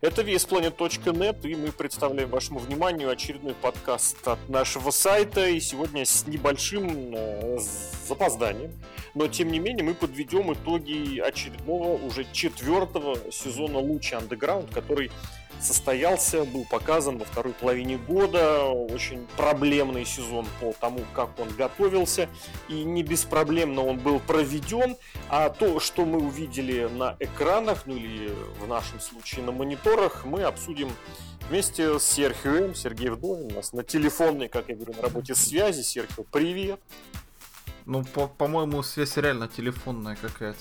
Это VSPlanet.net, и мы представляем вашему вниманию очередной подкаст от нашего сайта, и сегодня с небольшим запозданием, но тем не менее мы подведем итоги очередного уже четвертого сезона Луча Underground, который состоялся, был показан во второй половине года. Очень проблемный сезон по тому, как он готовился. И не беспроблемно он был проведен. А то, что мы увидели на экранах, ну или в нашем случае на мониторах, мы обсудим вместе с Серхием. Сергей Вдовин у нас на телефонной, как я говорю, на работе связи. Серхио, привет! Ну, по- по-моему, связь реально телефонная какая-то.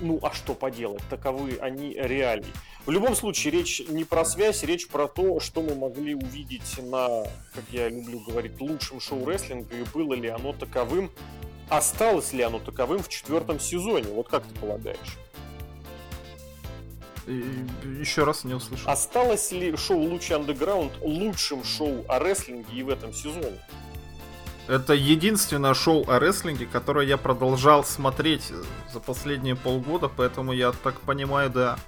Ну, а что поделать? Таковы они реалии. В любом случае, речь не про связь, речь про то, что мы могли увидеть на, как я люблю говорить, лучшем шоу рестлинга, и было ли оно таковым, осталось ли оно таковым в четвертом сезоне. Вот как ты полагаешь? Еще раз не услышал. Осталось ли шоу Лучи Андеграунд лучшим шоу о рестлинге и в этом сезоне? Это единственное шоу о рестлинге, которое я продолжал смотреть за последние полгода, поэтому я так понимаю, да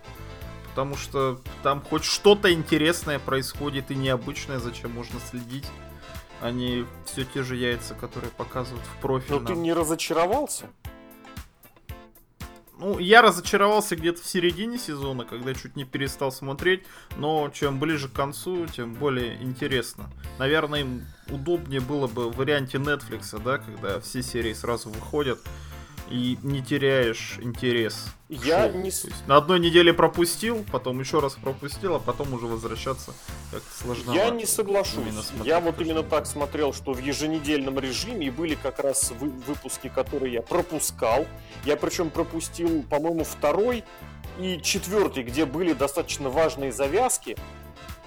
потому что там хоть что-то интересное происходит и необычное, зачем можно следить, а не все те же яйца, которые показывают в профиле. Но ты не разочаровался? Ну, я разочаровался где-то в середине сезона, когда чуть не перестал смотреть, но чем ближе к концу, тем более интересно. Наверное, им удобнее было бы в варианте Netflix, да, когда все серии сразу выходят и не теряешь интерес. Я шоу. не... на одной неделе пропустил, потом еще раз пропустил, а потом уже возвращаться как-то сложно. Я не соглашусь. Я вот именно так смотрел, что в еженедельном режиме были как раз вы выпуски, которые я пропускал. Я причем пропустил, по-моему, второй и четвертый, где были достаточно важные завязки.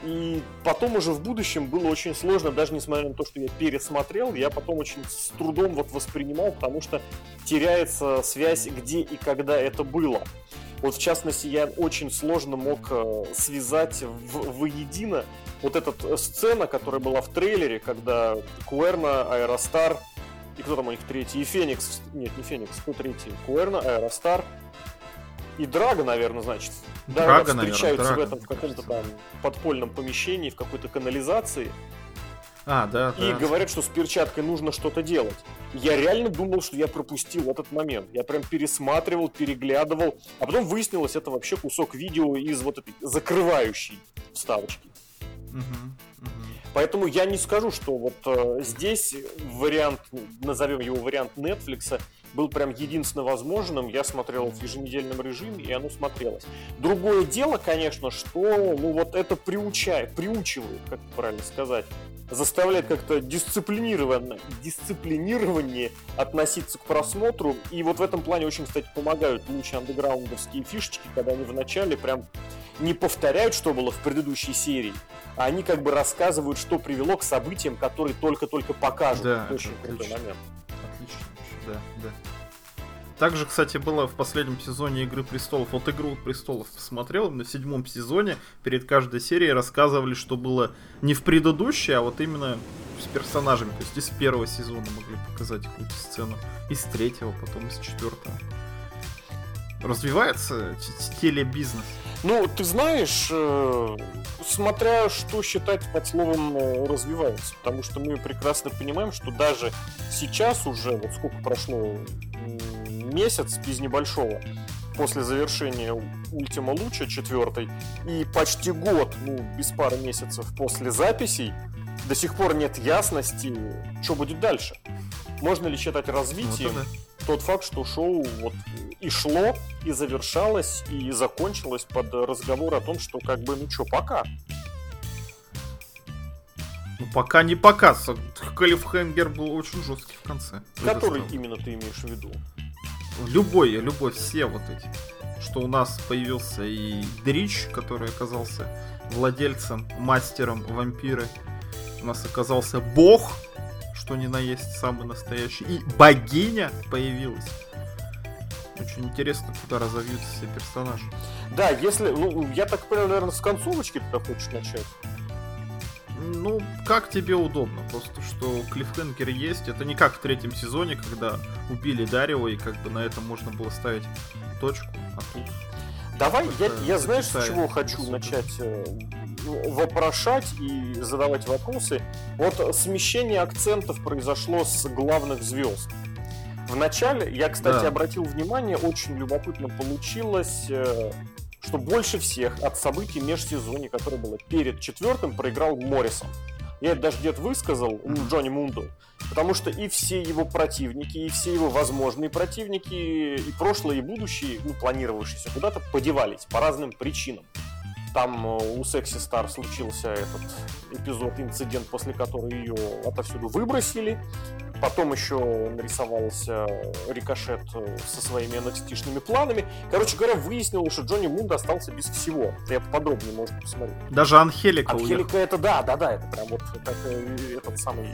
И потом уже в будущем было очень сложно, даже несмотря на то, что я пересмотрел, я потом очень с трудом вот воспринимал, потому что теряется связь, где и когда это было. Вот в частности, я очень сложно мог э, связать в, воедино вот эта э, сцена, которая была в трейлере, когда Куэрна, Аэростар и кто там у них третий, и Феникс, нет, не Феникс, кто третий, Куэрна, Аэростар, и Драга, наверное, значит. Да, Драга, встречаются наверное, Драга, в этом в каком-то там подпольном помещении, в какой-то канализации. А, да, и да. говорят, что с перчаткой нужно что-то делать. Я реально думал, что я пропустил этот момент. Я прям пересматривал, переглядывал. А потом выяснилось, это вообще кусок видео из вот этой закрывающей вставочки. Угу, угу. Поэтому я не скажу, что вот э, здесь вариант, назовем его вариант Netflix, был прям единственно возможным. Я смотрел в еженедельном режиме, и оно смотрелось. Другое дело, конечно, что ну вот это приучает, приучивает, как правильно сказать, заставляет как-то дисциплинированно, дисциплинированнее относиться к просмотру. И вот в этом плане очень, кстати, помогают лучшие андеграундовские фишечки, когда они вначале прям не повторяют, что было в предыдущей серии, а они как бы рассказывают, что привело к событиям, которые только-только покажут. Да, очень крутой момент да, да. Также, кстати, было в последнем сезоне Игры престолов. Вот Игру престолов посмотрел, на седьмом сезоне перед каждой серией рассказывали, что было не в предыдущей, а вот именно с персонажами. То есть из первого сезона могли показать какую-то сцену, из третьего, потом из четвертого. Развивается телебизнес. Ну, ты знаешь, э, смотря что считать под словом э, развивается, потому что мы прекрасно понимаем, что даже сейчас уже, вот сколько прошло, месяц без небольшого, после завершения Ультима Луча четвертой, и почти год, ну, без пары месяцев после записей, до сих пор нет ясности, что будет дальше. Можно ли считать развитием вот тот факт, что шоу вот и шло, и завершалось, и закончилось под разговор о том, что как бы, ну что, пока. Ну, пока не пока. Клиффхенгер был очень жесткий в конце. Который именно ты имеешь в виду? Любой, любой, все вот эти. Что у нас появился и Дрич, который оказался владельцем, мастером вампиры. У нас оказался бог, что ни на есть самый настоящий. И богиня появилась. Очень интересно, куда разовьются все персонажи. Да, если, ну, я так понял, наверное, с концовочки ты хочешь начать. Ну, как тебе удобно. Просто, что клиффхенгер есть. Это не как в третьем сезоне, когда убили Дарио, и как бы на этом можно было ставить точку. А тут Давай, я, я знаешь, с чего хочу начать э, вопрошать и задавать вопросы. Вот смещение акцентов произошло с главных звезд. Вначале, я, кстати, да. обратил внимание, очень любопытно получилось, э, что больше всех от событий межсезонья, которое было перед четвертым, проиграл Моррисон. Я это даже где-то высказал, Джонни Мунду. Потому что и все его противники, и все его возможные противники, и прошлые, и будущие, ну, планировавшиеся, куда-то подевались по разным причинам. Там э, у Секси Стар случился этот эпизод, инцидент, после которого ее отовсюду выбросили. Потом еще нарисовался Рикошет э, со своими nxt планами. Короче говоря, выяснилось, что Джонни Мунд остался без всего. Я подробнее, может, посмотреть. Даже Анхелика Анхелика это да, да, да, это прям вот как э, этот самый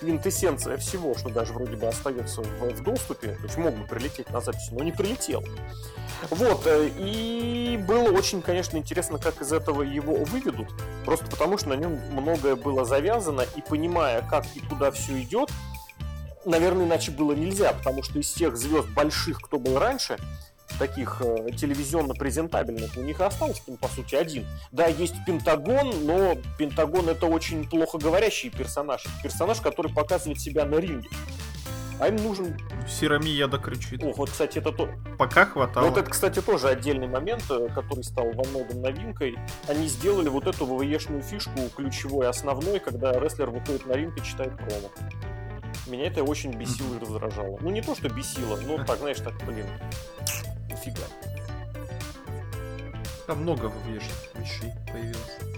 квинтэссенция всего, что даже вроде бы остается в, в доступе. То есть мог бы прилететь на запись, но не прилетел. Вот, э, и было очень, конечно, интересно, как из этого его выведут. Просто потому, что на нем многое было завязано, и понимая, как и куда все идет, наверное, иначе было нельзя, потому что из тех звезд больших, кто был раньше, таких э, телевизионно-презентабельных, у них остался, ну, по сути, один. Да, есть Пентагон, но Пентагон это очень плохо говорящий персонаж. Персонаж, который показывает себя на ринге. А им нужен... Сирамия докричит. Ох, вот, кстати, это то... Пока хватало. Вот это, кстати, тоже отдельный момент, э, который стал во многом новинкой. Они сделали вот эту ВВЕшную фишку, ключевой, основной, когда рестлер выходит на ринг и читает промо. Меня это очень бесило и раздражало. Ну, не то, что бесило, но так, знаешь, так, блин, нифига. Там много вещей, вещей появилось.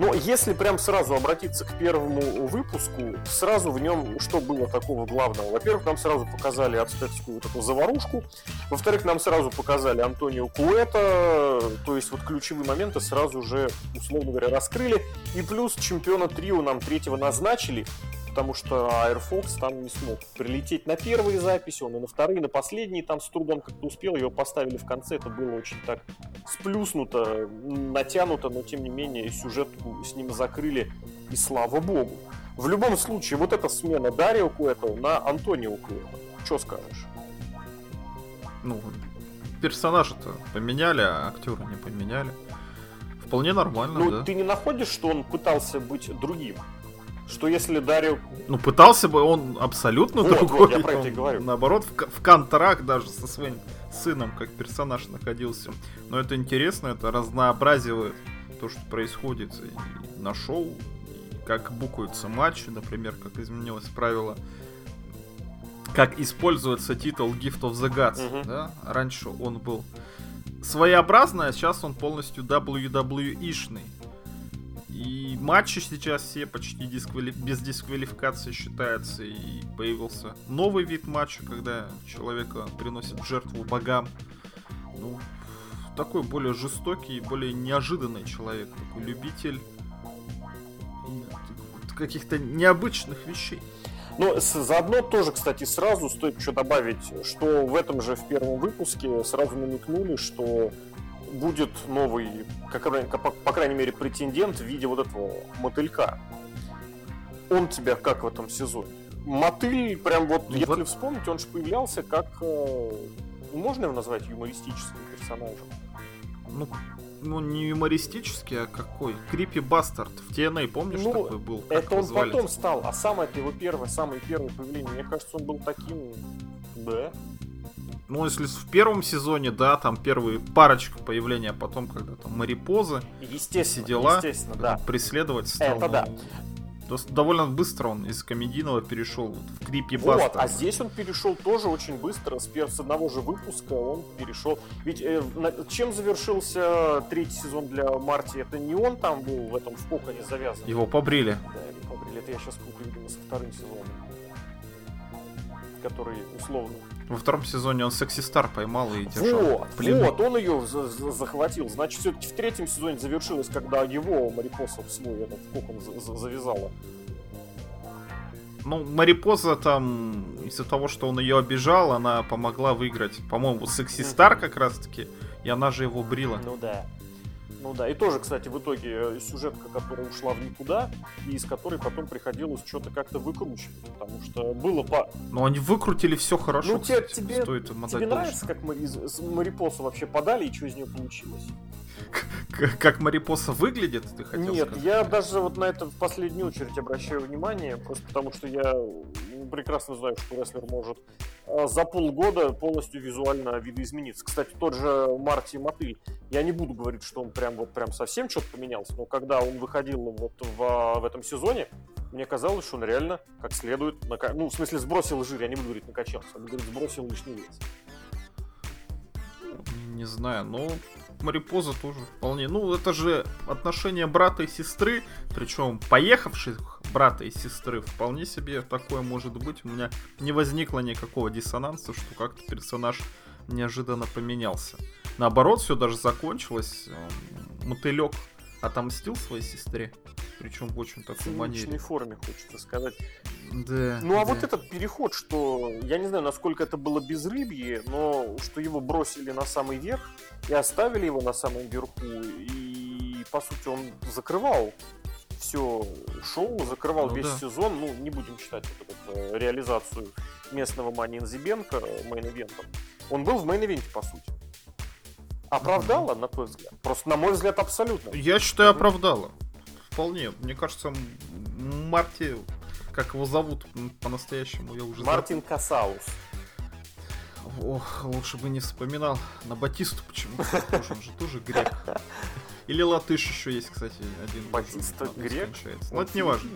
Но если прям сразу обратиться к первому выпуску, сразу в нем что было такого главного? Во-первых, нам сразу показали ацтекскую вот эту заварушку. Во-вторых, нам сразу показали Антонио Куэта. То есть вот ключевые моменты сразу же, условно говоря, раскрыли. И плюс чемпиона трио нам третьего назначили потому что Airfox там не смог прилететь на первые записи, он и на вторые, и на последние там с трудом как-то успел, его поставили в конце, это было очень так сплюснуто, натянуто, но тем не менее сюжетку с ним закрыли, и слава богу. В любом случае, вот эта смена Дарио Куэтова на Антонио Куэта, что скажешь? Ну, персонажа-то поменяли, а актера не поменяли. Вполне нормально, ну, да. ты не находишь, что он пытался быть другим? Что если Дарио... Ну, пытался бы он абсолютно вот, другой. Вот, я про это и говорю. Наоборот, в, в контракт даже со своим сыном, как персонаж находился. Но это интересно, это разнообразивает то, что происходит и на шоу, и как букаются матчи, например, как изменилось правило, как используется титул Gift of the Gods. Угу. Да? Раньше он был своеобразный, а сейчас он полностью WWE-шный. И матчи сейчас все почти дисквали... без дисквалификации считаются. И появился новый вид матча, когда человека приносит в жертву богам. Ну, такой более жестокий, более неожиданный человек. Такой любитель каких-то необычных вещей. Но заодно тоже, кстати, сразу стоит еще добавить, что в этом же в первом выпуске сразу намекнули, что будет новый, как, по, крайней мере, претендент в виде вот этого мотылька. Он тебя как в этом сезоне? Мотыль, прям вот, ну, если вот... вспомнить, он же появлялся как... Э, можно его назвать юмористическим персонажем? Ну, ну, не юмористический, а какой? Крипи Бастард в TNA, помнишь, ну, такой был? Как это он звали? потом стал, а самое это его первое, самое первое появление, мне кажется, он был таким, да, ну, если в первом сезоне, да, там первые парочка появления, а потом, когда там Марипозы, естественно, все дела, естественно, да. преследовать стал. Это да. Ну, довольно быстро он из комедийного перешел в крипи Вот, а здесь он перешел тоже очень быстро, с, с одного же выпуска он перешел. Ведь э, на, чем завершился третий сезон для Марти? Это не он там был в этом в коконе завязан? Его побрили. Да, его побрили. Это я сейчас путаю, видимо, со вторым сезоном. Который условно во втором сезоне он Секси Стар поймал и держал. Вот, вот, он ее захватил. Значит, все-таки в третьем сезоне завершилось, когда его Марипоса в свой этот кокон завязала. Ну, Марипоза там, из-за того, что он ее обижал, она помогла выиграть, по-моему, Секси Стар как раз-таки, и она же его брила. Ну да. Ну да, и тоже, кстати, в итоге э, сюжетка, которая ушла в никуда, и из которой потом приходилось что-то как-то выкручивать, потому что было по... Но они выкрутили все хорошо, Ну, тебе, кстати, тебе, стоит тебе должное. нравится, как мы из, из Марипоса вообще подали, и что из нее получилось? Как Марипоса выглядит, ты хотел Нет, сказать? я даже вот на это в последнюю очередь обращаю внимание, просто потому что я прекрасно знаю, что рестлер может э, за полгода полностью визуально видоизмениться. Кстати, тот же Марти Мотыль, я не буду говорить, что он прям вот прям совсем что-то поменялся, но когда он выходил вот в, в этом сезоне, мне казалось, что он реально как следует, нака- ну, в смысле, сбросил жир, я не буду говорить накачался, я буду говорить, сбросил лишний вес. Не знаю, но Марипоза тоже вполне. Ну, это же отношения брата и сестры, причем поехавших брата и сестры, вполне себе такое может быть. У меня не возникло никакого диссонанса, что как-то персонаж неожиданно поменялся. Наоборот, все даже закончилось. Эм, Мотылек отомстил своей сестре, причем в очень В такой циничной манере. форме, хочется сказать. Да, Ну а да. вот этот переход, что я не знаю, насколько это было безрыбье, но что его бросили на самый верх и оставили его на самом верху, и по сути он закрывал все шоу, закрывал Ну весь да. сезон, ну не будем считать вот эту, э, реализацию местного Мани Инзибенко мейн-ивентом. Он был в main event е, по сути. Оправдало, на твой взгляд? Просто, на мой взгляд, абсолютно. Я считаю, оправдала. Вполне. Мне кажется, Марти, как его зовут по-настоящему, я уже Мартин Касаус. Ох, лучше бы не вспоминал. На Батисту почему-то похож, он же тоже грек. Или латыш еще есть, кстати, один. Батиста грек? Ну, это не важно.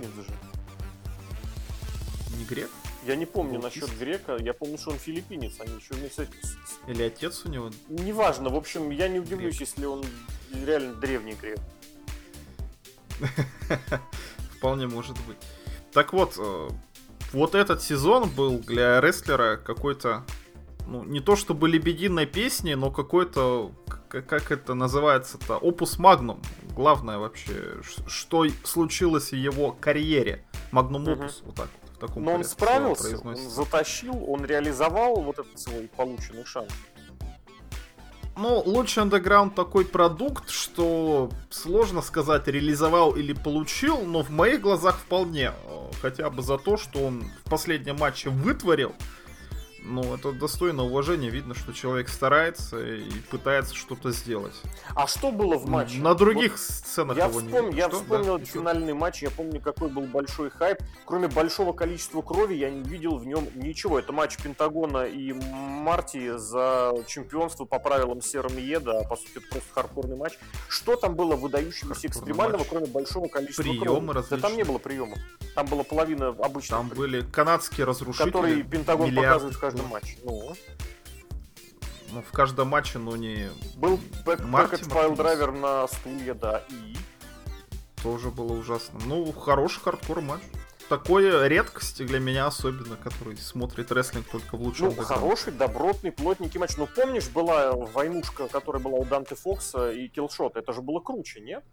Не грек? Я не помню Баутист. насчет грека, я помню, что он филиппинец, они еще вместе с- Или отец у него? Неважно, в общем, я не удивлюсь, если он реально древний грек. Вполне может быть. Так вот, э, вот этот сезон был для рестлера какой-то, ну, не то чтобы лебединой песни, но какой-то, как это называется-то, опус магнум. Главное вообще, что случилось в его карьере. Магнум опус, вот так вот, таком Но он справился, он затащил, он реализовал вот этот свой полученный шанс. Ну, лучший андеграунд такой продукт, что сложно сказать, реализовал или получил, но в моих глазах вполне. Э, Хотя бы за то, что он в последнем матче вытворил. Ну, это достойно уважения. Видно, что человек старается и пытается что-то сделать. А что было в матче? На других Вот сценах я, его не вспом- видно. я Что? вспомнил Да, еще? финальный матч, я помню, какой был большой хайп. Кроме большого количества крови, я не видел в нем ничего. Это матч Пентагона и Марти за чемпионство по правилам Серым Еда, а по сути это просто хардкорный матч. Что там было выдающегося экстремального, матч. кроме большого количества Приемы крови? Да там не было приемов. Там была половина обычных Там были канадские разрушители. которые Пентагон миллиард. показывает в каждом матче. Ну, Ну, в каждом матче, но не... был бэк, Марти бэкэт файл Мартинес. драйвер на стулья, да, и... Тоже было ужасно. Ну, хороший хардкор матч. Такое редкость для меня особенно, который смотрит рестлинг только в лучшем Ну, андеграунде. хороший, добротный, плотненький матч. Ну, помнишь, была войнушка, которая была у Данте Фокса и Киллшота? Это же было круче, нет?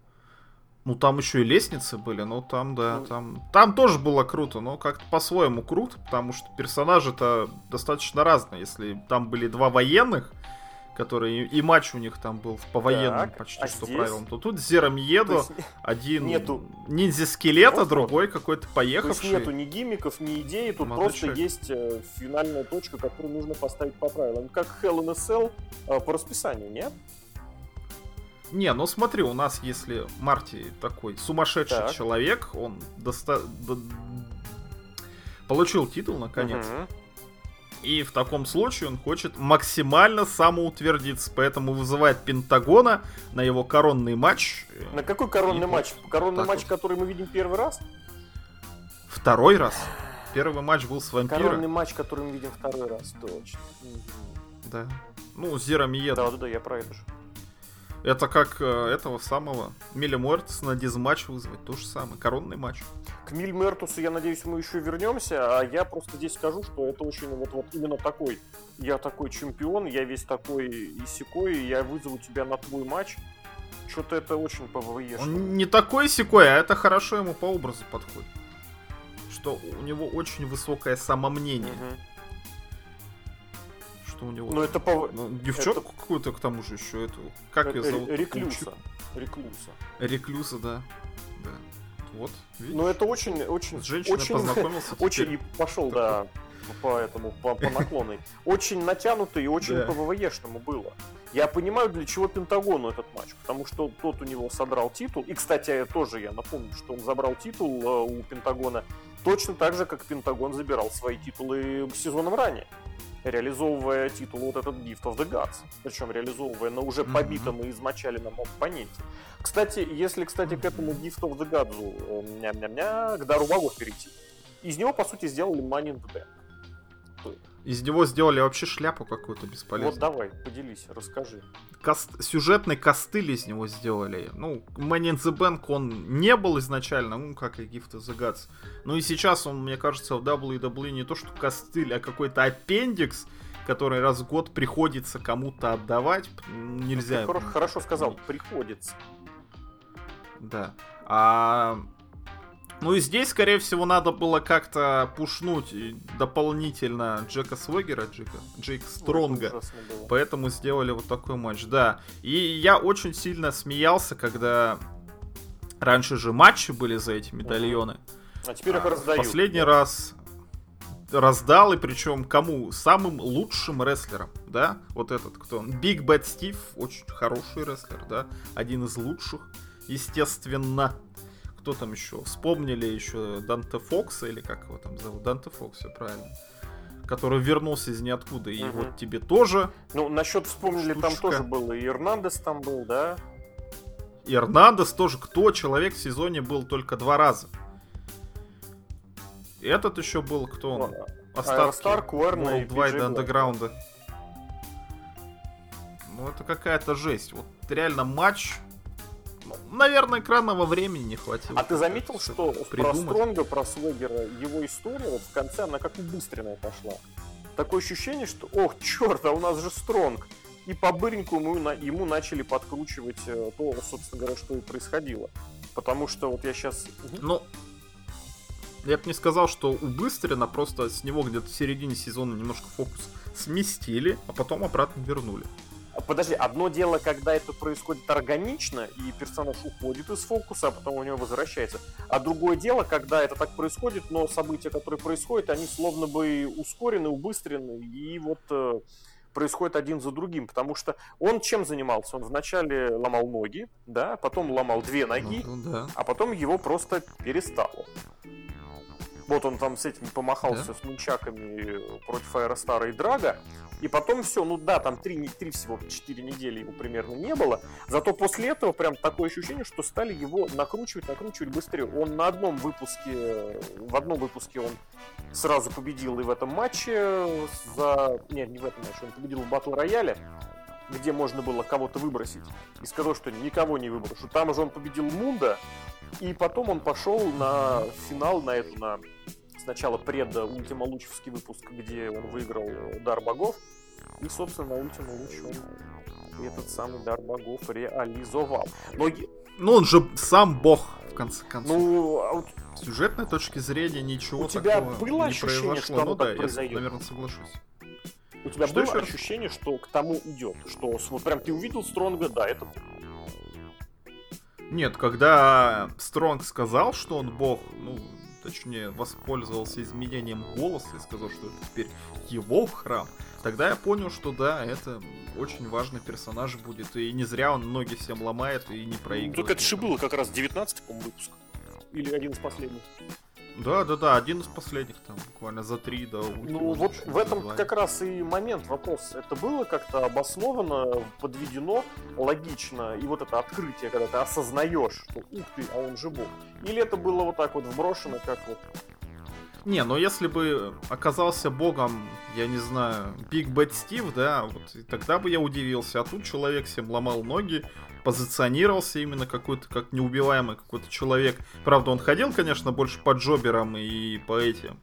Ну, там еще и лестницы были, но там, да, Ну. там... Там тоже было круто, но как-то по-своему круто, потому что персонажи-то достаточно разные. Если там были два военных, которые... И матч у них там был по военным Так, почти а что здесь? правилам, то тут Зером То Едо, есть, один нету- ниндзя-скелета, другой какой-то то есть поехавший. нету ни гиммиков, ни идеи, тут Молодой просто человек. есть э, финальная точка, которую нужно поставить по правилам. Как Hell in a Cell э, по расписанию, нет? Не, ну смотри, у нас если Марти такой сумасшедший Так. человек, он доста- до- получил титул наконец, Мгм. и в таком случае он хочет максимально самоутвердиться, поэтому вызывает Пентагона на его коронный матч. На какой коронный И матч? Коронный матч, вот. который мы видим первый раз? Второй раз. Первый матч был с вампиром. Коронный матч, который мы видим второй раз, точно. Да. Ну, Cero Miedo. Да, да, да, я про это же. Это как э, этого самого Миля Муэртеса на death match вызвать. То же самое. Коронный матч. К Миль Мертусу, я надеюсь, мы еще вернемся, а я просто здесь скажу, что это очень вот, вот именно такой. Я такой чемпион, я весь такой и сякой, я вызову тебя на твой матч. Что-то это очень ВВЕ. Он не такой сякой, а это хорошо ему по образу подходит. Что у него очень высокое самомнение. Что у него... Ну это по... Ну, девчонку какую-то к тому же еще эту. Как ее зовут? Реклюса. Реклуса. Реклюса, да. да. Вот, видишь? Ну это очень, очень... С женщиной очень, познакомился Очень пошел, да, по этому, по, по наклонной. Очень натянутый и очень по ВВЕшному было. Я понимаю, для чего Пентагону этот матч, потому что тот у него содрал титул. И, кстати, тоже я напомню, что он забрал титул э, у Пентагона точно так же, как Пентагон забирал свои титулы сезоном ранее реализовывая титул вот этот Gift of the Gods, причем реализовывая на уже побитом и измочаленном оппоненте. Кстати, если, кстати, к этому Gift of the Gods, ня-ня-ня, к Дару богов перейти, из него, по сути, сделали Money in the Bank. Из него сделали вообще шляпу какую-то бесполезную. Вот давай, поделись, расскажи. Каст... Сюжетный костыль из него сделали. Ну, Money in the Bank он не был изначально, ну, как и Gift of the Gods. Ну и сейчас он, мне кажется, в WWE не то что костыль, а какой-то аппендикс, который раз в год приходится кому-то отдавать. Нельзя. Ты хорошо сказал, приходится. Да. А ну и здесь, скорее всего, надо было как-то пушнуть дополнительно Джека Свегера, Джека, Джейк Стронга. Поэтому сделали вот такой матч, да. И я очень сильно смеялся, когда раньше же матчи были за эти медальоны. А теперь их а, раздают. Последний раз раздал, и причем кому? Самым лучшим рестлером, да? Вот этот, кто он? Big Bad Steve, очень хороший рестлер, да? Один из лучших, естественно кто там еще? Вспомнили еще Данте Фокса, или как его там зовут? Данте Фокс, все правильно. Который вернулся из ниоткуда. И угу. вот тебе тоже. Ну, насчет вспомнили, штучка. там тоже было. И Эрнандес там был, да? И Эрнандес тоже. Кто? Человек в сезоне был только два раза. Этот еще был, кто он? Остатки Стар, Куэрна и до андеграунда. Ну, это какая-то жесть. Вот реально матч наверное, экранного времени не хватило. А ты заметил, что придумать. про Стронга, про Свегера, его история вот в конце, она как убыстренная пошла. Такое ощущение, что, ох, черт, а у нас же Стронг. И по быреньку ему, ему начали подкручивать э, то, собственно говоря, что и происходило. Потому что вот я сейчас... Ну, я бы не сказал, что убыстренно, просто с него где-то в середине сезона немножко фокус сместили, а потом обратно вернули. Подожди, одно дело, когда это происходит органично, и персонаж уходит из фокуса, а потом у него возвращается. А другое дело, когда это так происходит, но события, которые происходят, они словно бы ускорены, убыстрены, и вот э, происходит один за другим. Потому что он чем занимался? Он вначале ломал ноги, да, потом ломал две ноги, ну, да. а потом его просто перестало. Вот он там с этим помахался да? с мунчаками против Аэростара и Драга. И потом все, ну да, там три, три всего, четыре недели его примерно не было. Зато после этого прям такое ощущение, что стали его накручивать, накручивать быстрее. Он на одном выпуске, в одном выпуске он сразу победил и в этом матче за... Нет, не в этом матче, он победил в батл рояле где можно было кого-то выбросить, и сказал, что никого не выброшу. Там уже он победил Мунда, и потом он пошел на финал, на эту, на сначала пред Ультима Лучевский выпуск, где он выиграл Дар Богов, и, собственно, Ультима Луч он этот самый Дар Богов реализовал. Но... Ну, он же сам бог, в конце концов. Ну, а вот... С сюжетной точки зрения ничего у тебя было не ощущение, произошло. Что ну да, произойдет? я, наверное, соглашусь. У тебя что было ощущение, что к тому идет? Что вот прям ты увидел Стронга, да, это нет, когда Стронг сказал, что он бог, ну, точнее, воспользовался изменением голоса и сказал, что это теперь его храм, тогда я понял, что да, это очень важный персонаж будет, и не зря он ноги всем ломает и не проигрывает. Ну, только это же было как раз 19-й выпуск. Или один из последних. Да, да, да, один из последних там, буквально за три до Ну вот в этом два. как раз и момент, вопрос. Это было как-то обосновано, подведено логично, и вот это открытие, когда ты осознаешь, что ух ты, а он же бог. Или это было вот так вот вброшено, как вот не, но если бы оказался богом, я не знаю, Big Bad Steve, да, вот тогда бы я удивился. А тут человек всем ломал ноги, позиционировался именно какой-то как неубиваемый какой-то человек. Правда, он ходил, конечно, больше по джоберам и по этим,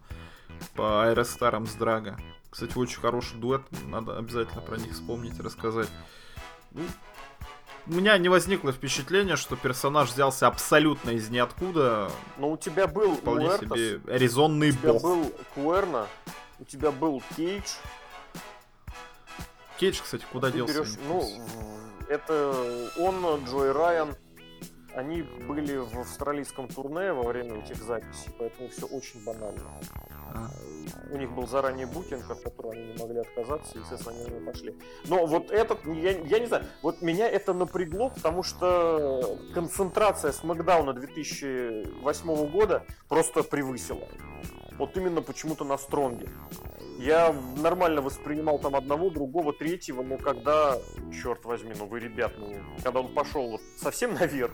по аэростарам с Драга. Кстати, очень хороший дуэт, надо обязательно про них вспомнить и рассказать. Ну, у меня не возникло впечатления, что персонаж взялся абсолютно из ниоткуда. Но у тебя был вполне Уэртос, себе резонный бог. У тебя был Куэрна, у тебя был Кейдж. Кейдж, кстати, куда Ты делся? Берешь, ну, это он, Джой Райан, они были в австралийском турне во время этих записей, поэтому все очень банально. А. У них был заранее букинг, от которого они не могли отказаться, и, естественно, они него пошли. Но вот этот, я, я не знаю, вот меня это напрягло, потому что концентрация с Макдауна 2008 года просто превысила. Вот именно почему-то на стронге. Я нормально воспринимал там одного, другого, третьего, но когда, черт возьми, ну вы, ребят, ну, когда он пошел совсем наверх,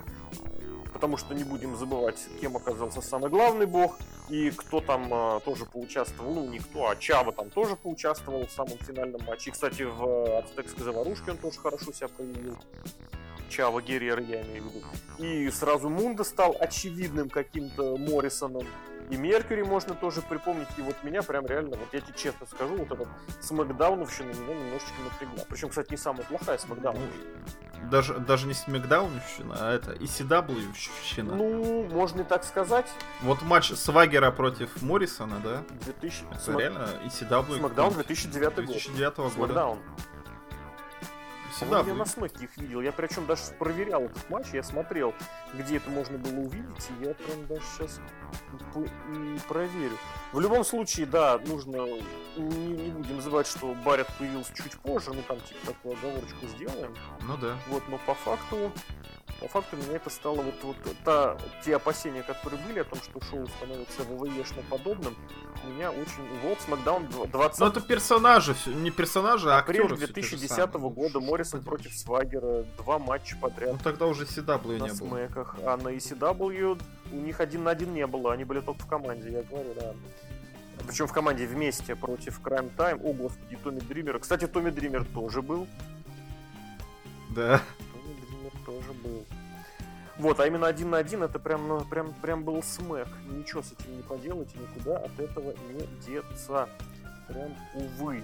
потому что не будем забывать, кем оказался самый главный бог, и кто там а, тоже поучаствовал, ну, никто, а Чава там тоже поучаствовал в самом финальном матче. И, кстати, в э, ацтекской заварушке он тоже хорошо себя проявил. Чава Геррера, я имею в виду. И сразу Мунда стал очевидным каким-то Моррисоном. И Меркьюри можно тоже припомнить. И вот меня прям реально, вот я тебе честно скажу, вот этот смакдауновщина меня немножечко напрягла. Причем, кстати, не самая плохая смакдауновщина. Даже, даже не смакдауновщина, а это ECW-щина. Ну, можно и так сказать. Вот матч Свагера против Моррисона, да? 2000... Это Смак... реально ECW. Смакдаун 2009 год. 2009 года. Смакдаун всегда я на смеке их видел. Я причем даже проверял этот матч, я смотрел, где это можно было увидеть, и я прям даже сейчас проверю. В любом случае, да, нужно не, не будем забывать, что Барретт появился чуть позже, ну там типа такую оговорочку сделаем. Ну да. Вот, но по факту по факту меня это стало вот, вот та, те опасения, которые были о том, что шоу становится ВВЕшно подобным, меня очень... Вот Смакдаун 20... Ну это персонажи, не персонажи, а Апрель актеры 2010 года Моррисон против Свагера, два матча подряд. Ну тогда уже CW на не было. смеках, а на ECW у них один на один не было, они были только в команде, я говорю, да. Причем в команде вместе против Crime Time. О, господи, Томми Дример. Кстати, Томми Дример тоже был. Да. Был. Вот, а именно один на один это прям, ну, прям, прям был смэк. Ничего с этим не поделать, никуда от этого не деться. Прям увы.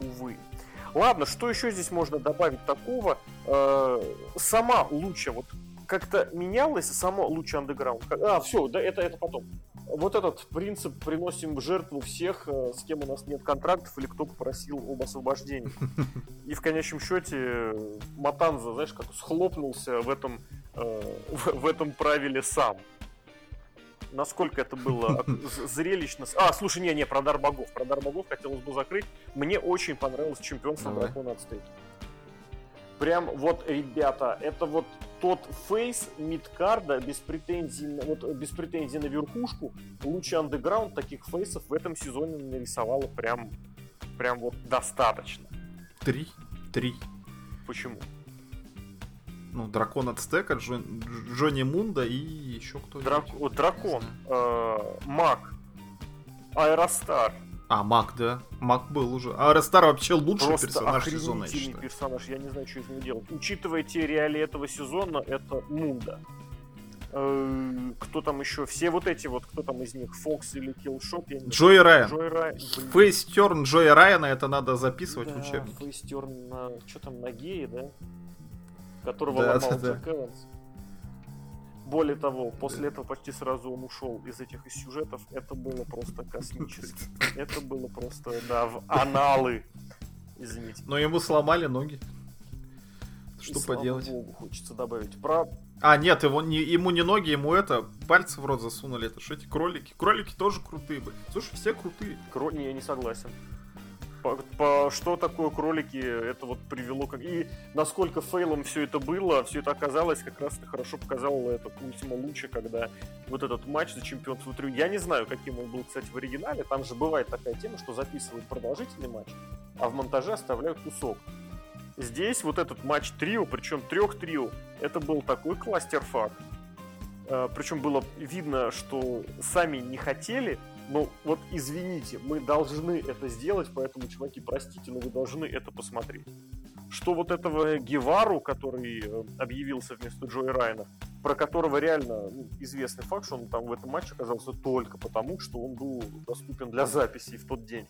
Увы. Ладно, что еще здесь можно добавить такого? Э, сама луча, вот как-то менялась само луча андеграунд. А, все, да, это, это потом вот этот принцип приносим в жертву всех, э, с кем у нас нет контрактов или кто попросил об освобождении. И в конечном счете Матанза, знаешь, как схлопнулся в этом, э, в, в этом правиле сам. Насколько это было зрелищно. А, слушай, не, не, про дар богов. Про дар богов хотелось бы закрыть. Мне очень понравилось чемпионство Дракона Ацтека. Прям вот, ребята, это вот тот фейс мидкарда без претензий, на, вот, без претензий на верхушку. Лучше андеграунд таких фейсов в этом сезоне нарисовало прям, прям вот достаточно. Три? Три. Почему? Ну, Дракон от Стека, Джон, Джонни Мунда и еще кто-то. Драк... Дракон, э, Мак, Аэростар, а, Мак, да. Мак был уже. А Рестар вообще лучший Просто персонаж сезона, я считаю. персонаж, я не знаю, что из него делать. Учитывая те реалии этого сезона, это Мунда. Э, кто там еще? Все вот эти вот, кто там из них? Фокс или Киллшот? Джой Райан. Джой Райан. Фейстерн Джоя Райана, это надо записывать да, в учебник. Фейстерн на... Что там, на гее, да? Которого да, ломал да, Джек да. Эванс. Более того, после этого почти сразу он ушел из этих из сюжетов. Это было просто космически. Это было просто, да, в аналы. Извините. Но ему сломали ноги. Что И, поделать? Богу, хочется добавить. Про... А, нет, его, не, ему не ноги, ему это, пальцы в рот засунули. Это что эти кролики? Кролики тоже крутые были. Слушай, все крутые. Кро... Не, я не согласен по, по, что такое кролики, это вот привело как... И насколько фейлом все это было, все это оказалось, как раз хорошо показал это Ультима Луча, когда вот этот матч за чемпионство трио. Я не знаю, каким он был, кстати, в оригинале. Там же бывает такая тема, что записывают продолжительный матч, а в монтаже оставляют кусок. Здесь вот этот матч трио, причем трех трио, это был такой кластер-фак. А, причем было видно, что сами не хотели, ну, вот извините, мы должны это сделать, поэтому, чуваки, простите, но вы должны это посмотреть. Что вот этого Гевару, который э, объявился вместо Джои Райна, про которого реально ну, известный факт, что он там в этом матче оказался только потому, что он был доступен для записи в тот день.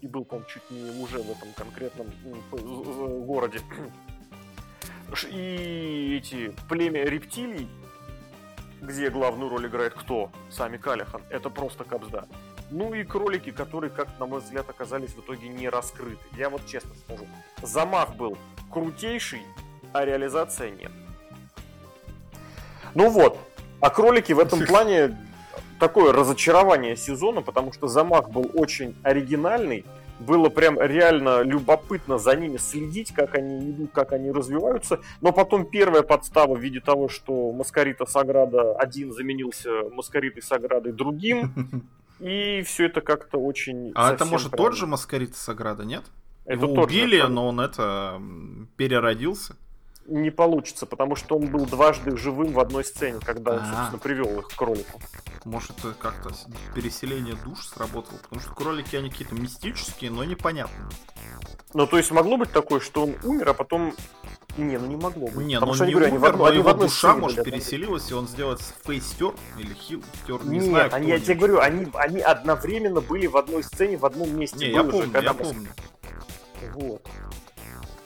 И был, по чуть не уже в этом конкретном ну, городе. И эти племя рептилий, где главную роль играет кто? Сами Калихан. Это просто капсда. Ну и кролики, которые, как на мой взгляд, оказались в итоге не раскрыты. Я вот честно скажу, замах был крутейший, а реализация нет. Ну вот, а кролики в этом плане такое разочарование сезона, потому что замах был очень оригинальный, было прям реально любопытно за ними следить, как они идут, как они развиваются. Но потом первая подстава в виде того, что Маскарита Саграда один заменился Маскаритой Саградой другим. И все это как-то очень... А это может прям... тот же Маскарита Саграда, нет? Это Его убили, же, но он это переродился не получится, потому что он был дважды живым в одной сцене, когда он, А-а-а. собственно, привел их к кролику. Может, как-то переселение душ сработало, потому что кролики, они какие-то мистические, но непонятные. Ну, то есть могло быть такое, что он умер, а потом... Не, ну не могло быть. Не, ну не говорю, умер, но его душа, может, переселилась, и он сделает фейстер или хилтер, не Нет, знаю. Они, я тебе говорю, они, они одновременно были в одной сцене, в одном месте. Не, я помню, я помню. Вот.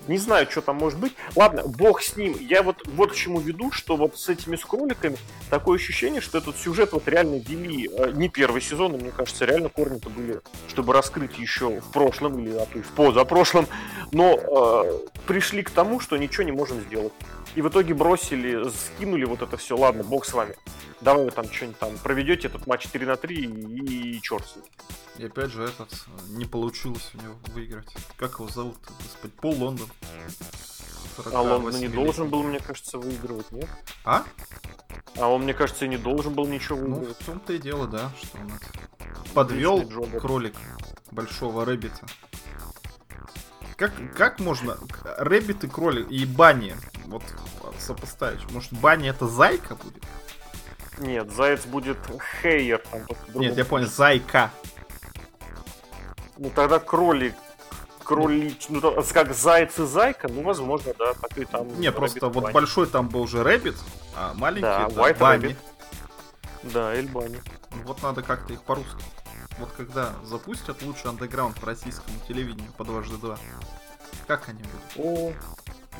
Не знаю, что там может быть. Ладно, бог с ним. Я вот, вот к чему веду, что вот с этими скроликами такое ощущение, что этот сюжет вот реально вели э, не первый сезон, и мне кажется, реально корни-то были, чтобы раскрыть еще в прошлом или а то есть в позапрошлом, но э, пришли к тому, что ничего не можем сделать. И в итоге бросили, скинули вот это все, ладно, бог с вами. Давай вы там что-нибудь там проведете этот матч 3 на 3 и, и черт с ним. И опять же, этот не получилось у него выиграть. Как его зовут, господи? Пол Лондон. А Лондон не должен был, мне кажется, выигрывать, нет? А? А он, мне кажется, и не должен был ничего ну, выиграть. Ну, в том-то и дело, да, что он подвел кролик большого Рэббита. Как, как можно Rabbit и кролик и Bunny вот сопоставить? Может, Bunny это зайка будет? Нет, заяц будет Hare. Там, Нет, я понял, зайка. Ну тогда кролик, кролик, ну как заяц и зайка, ну возможно, да, так и там. Не, просто вот большой там был уже Rabbit, а маленький да, это White Bunny. Rabbit. Да, Эль Банни. Вот надо как-то их по-русски. Вот когда запустят лучший андеграунд по российскому телевидению по дважды два, как они будут? О,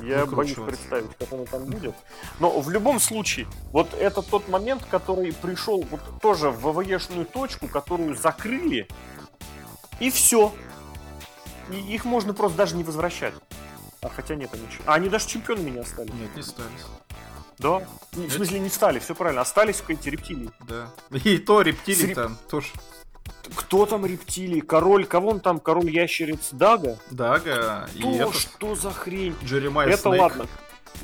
я боюсь представить, как оно там будет. Но в любом случае, вот это тот момент, который пришел вот тоже в ВВЕшную точку, которую закрыли, и все. И их можно просто даже не возвращать. А хотя нет, они... А они даже чемпионами не остались. Нет, не остались. Да? В смысле, не стали, все правильно. Остались эти рептилии. Да. И то рептилии там тоже. Кто там рептилии? Король, кого он там? Король ящериц Дага? Дага. То, и что за хрень? Джеремай Это Снейк. ладно.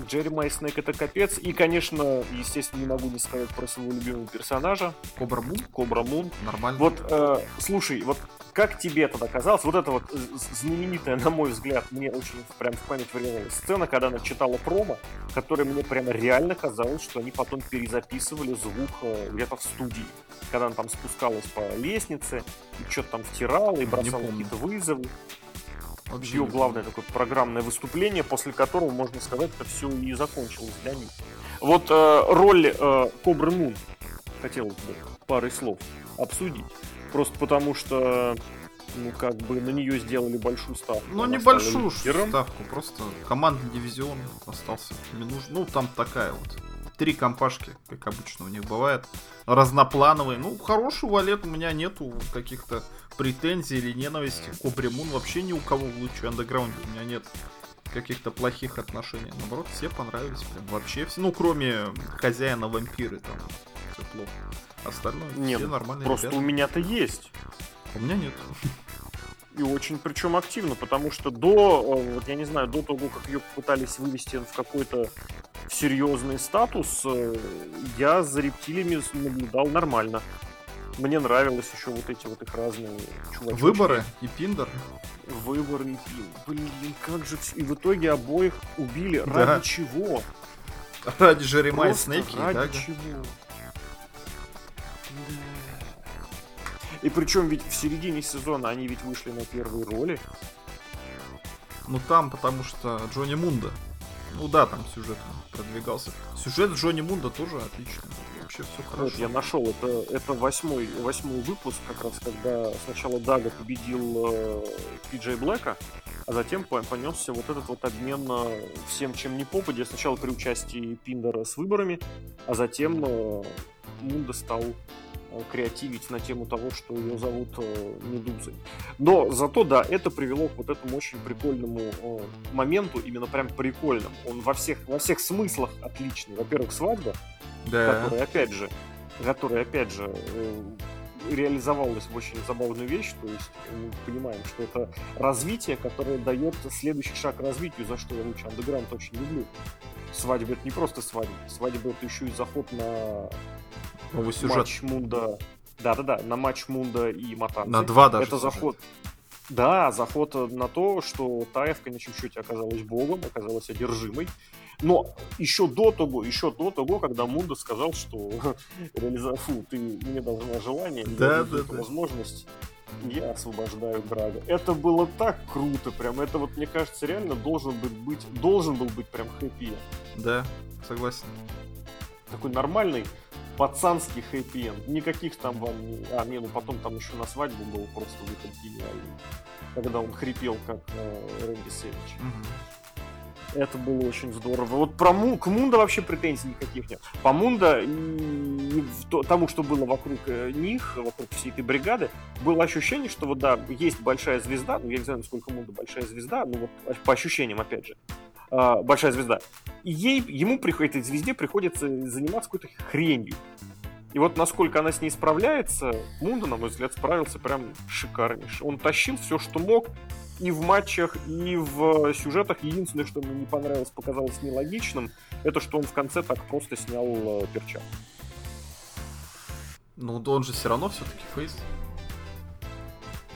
Джерри Снейк это капец. И, конечно, естественно, не могу не сказать про своего любимого персонажа. Кобра Мун? Кобра Мун. Нормально. Вот, э, слушай, вот как тебе это оказалось? Вот это вот э, знаменитая, на мой взгляд, мне очень прям в память врезалась сцена, когда она читала промо, которая мне прям реально казалось, что они потом перезаписывали звук э, где-то в студии. Когда она там спускалась по лестнице, и что-то там втирала, и бросала какие-то вызовы. Вообще ее главное такое программное выступление, после которого, можно сказать, это все и закончилось для них. Вот э, роль э, Кобры Мун хотелось бы парой слов обсудить. Просто потому что ну, как бы на нее сделали большую ставку. Ну, небольшую ставку, просто командный дивизион остался не нужен. Ну, там такая вот. Три компашки, как обычно у них бывает. Разноплановые. Ну, хороший валет у меня нету каких-то претензий или ненависти. Кобри Мун вообще ни у кого в лучшем андеграунде у меня нет каких-то плохих отношений. Наоборот, все понравились. Прям вообще все. Ну, кроме хозяина вампиры там все плохо. Остальное нет, все нормальные Просто ребята. у меня-то есть. У меня нет. И очень причем активно, потому что до, вот я не знаю, до того, как ее пытались вывести в какой-то серьезный статус, э, я за рептилиями наблюдал нормально. Мне нравилось еще вот эти вот их разные чувачки. Выборы и Пиндер. Выборы и Пиндер. Блин, как же... И в итоге обоих убили. Да. Ради чего? Ради Жеремай Снейки, ради да? чего? И причем ведь в середине сезона они ведь вышли на первые роли. Ну там, потому что Джонни Мунда. Ну да, там сюжет продвигался. Сюжет Джонни Мунда тоже отличный. Вообще все хорошо. Вот, я нашел, это, это восьмой, восьмой выпуск, как раз когда сначала Дага победил э, Пиджей Блэка, а затем понесся вот этот вот обмен э, всем, чем не попадя. Сначала при участии Пиндера с выборами, а затем э, Мунда стал креативить на тему того, что ее зовут э, Медузой. Но зато, да, это привело к вот этому очень прикольному э, моменту, именно прям прикольным. Он во всех, во всех смыслах отличный. Во-первых, свадьба, Да. которая, опять же, которая, опять же, э, реализовалась в очень забавную вещь, то есть мы понимаем, что это развитие, которое дает следующий шаг развитию, за что я лучше андеграунд очень люблю. Свадьба это не просто свадьба, свадьба это еще и заход на Новый сюжет. матч Мунда. Да-да-да, на матч Мунда и Матанцы. На два даже. Это сюжет. заход. Да, заход на то, что Тая в конечном счете оказалась богом, оказалась одержимой. Но еще до того, еще до того, когда Мунда сказал, что. Фу, ты мне должна желание, Да, да, да. возможность, я освобождаю Грага. Это было так круто, прям. Это вот, мне кажется, реально должен быть, быть должен был быть прям хэппи Да, согласен. такой нормальный пацанский хэппи Никаких там вам. А, не, ну потом там еще на свадьбу был просто выход гениальный. Когда он хрипел, как э, Рэнди Сэвидж. Мгм. Это было очень здорово. Вот про Му... к Мунда вообще претензий никаких нет. По Мунда и тому, что было вокруг э, них, вокруг всей этой бригады, было ощущение, что вот да, есть большая звезда, ну я не знаю, насколько Мунда большая звезда, но вот по ощущениям, опять же, а, большая звезда. И ей, ему, приход- этой звезде приходится заниматься какой-то хренью. И вот насколько она с ней справляется, Мунда, на мой взгляд, справился прям шикарнейше. Он тащил все, что мог, и в матчах, и в э, сюжетах. Единственное, что мне не понравилось, показалось нелогичным, это что он в конце так просто снял э, перчатку. Ну, он же все равно все-таки фейс.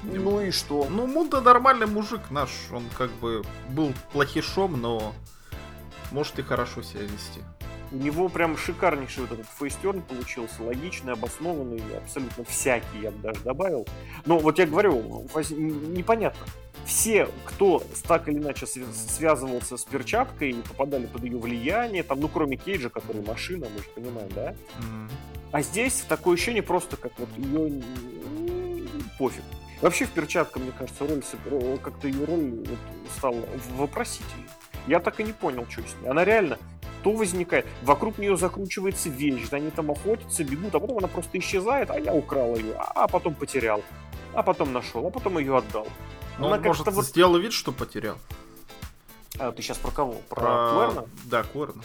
Ну и что? Ну, Мунда нормальный мужик наш. Он как бы был плохишом, но может и хорошо себя вести. У него прям шикарнейший вот этот фейстерн получился, логичный, обоснованный, абсолютно всякий, я бы даже добавил. Но вот я говорю, непонятно. Все, кто так или иначе св- связывался с перчаткой, попадали под ее влияние, там, ну, кроме Кейджа, который машина, мы же понимаем, да? М. А здесь такое ощущение просто, как вот ее пофиг. Вообще в перчатке, мне кажется, роль как-то ее роль вот стала вопросительной. Я так и не понял, что с ней. Она реально то возникает, вокруг нее закручивается вещь, они там охотятся, бегут, а потом она просто исчезает, а я украл ее, а потом потерял, а потом нашел, а потом ее отдал. Ну, Она он, может, как-то вот- сделал вид, что потерял. А ты сейчас про кого? Про, Про- Клэрна? Да, Клэрна.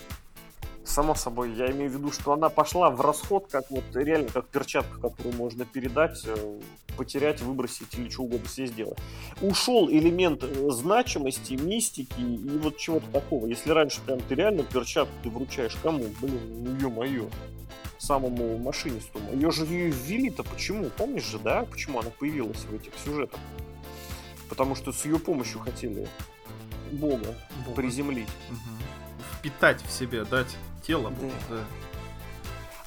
Само собой, я имею в виду, что она пошла в расход, как вот реально как перчатка, которую можно передать, э, потерять, выбросить или что угодно себе сделать. Ушел элемент э, значимости, мистики и вот чего-то такого. Если раньше прям ты реально перчатку ты вручаешь кому? Блин, ну ё-моё. Самому машинисту. Ее же ее ввели-то почему? Помнишь же, да? Почему она появилась в этих сюжетах? Потому что с ее помощью хотели Бога Бога. приземлить. Мгм. Впитать в себе, дать тело. Да. да.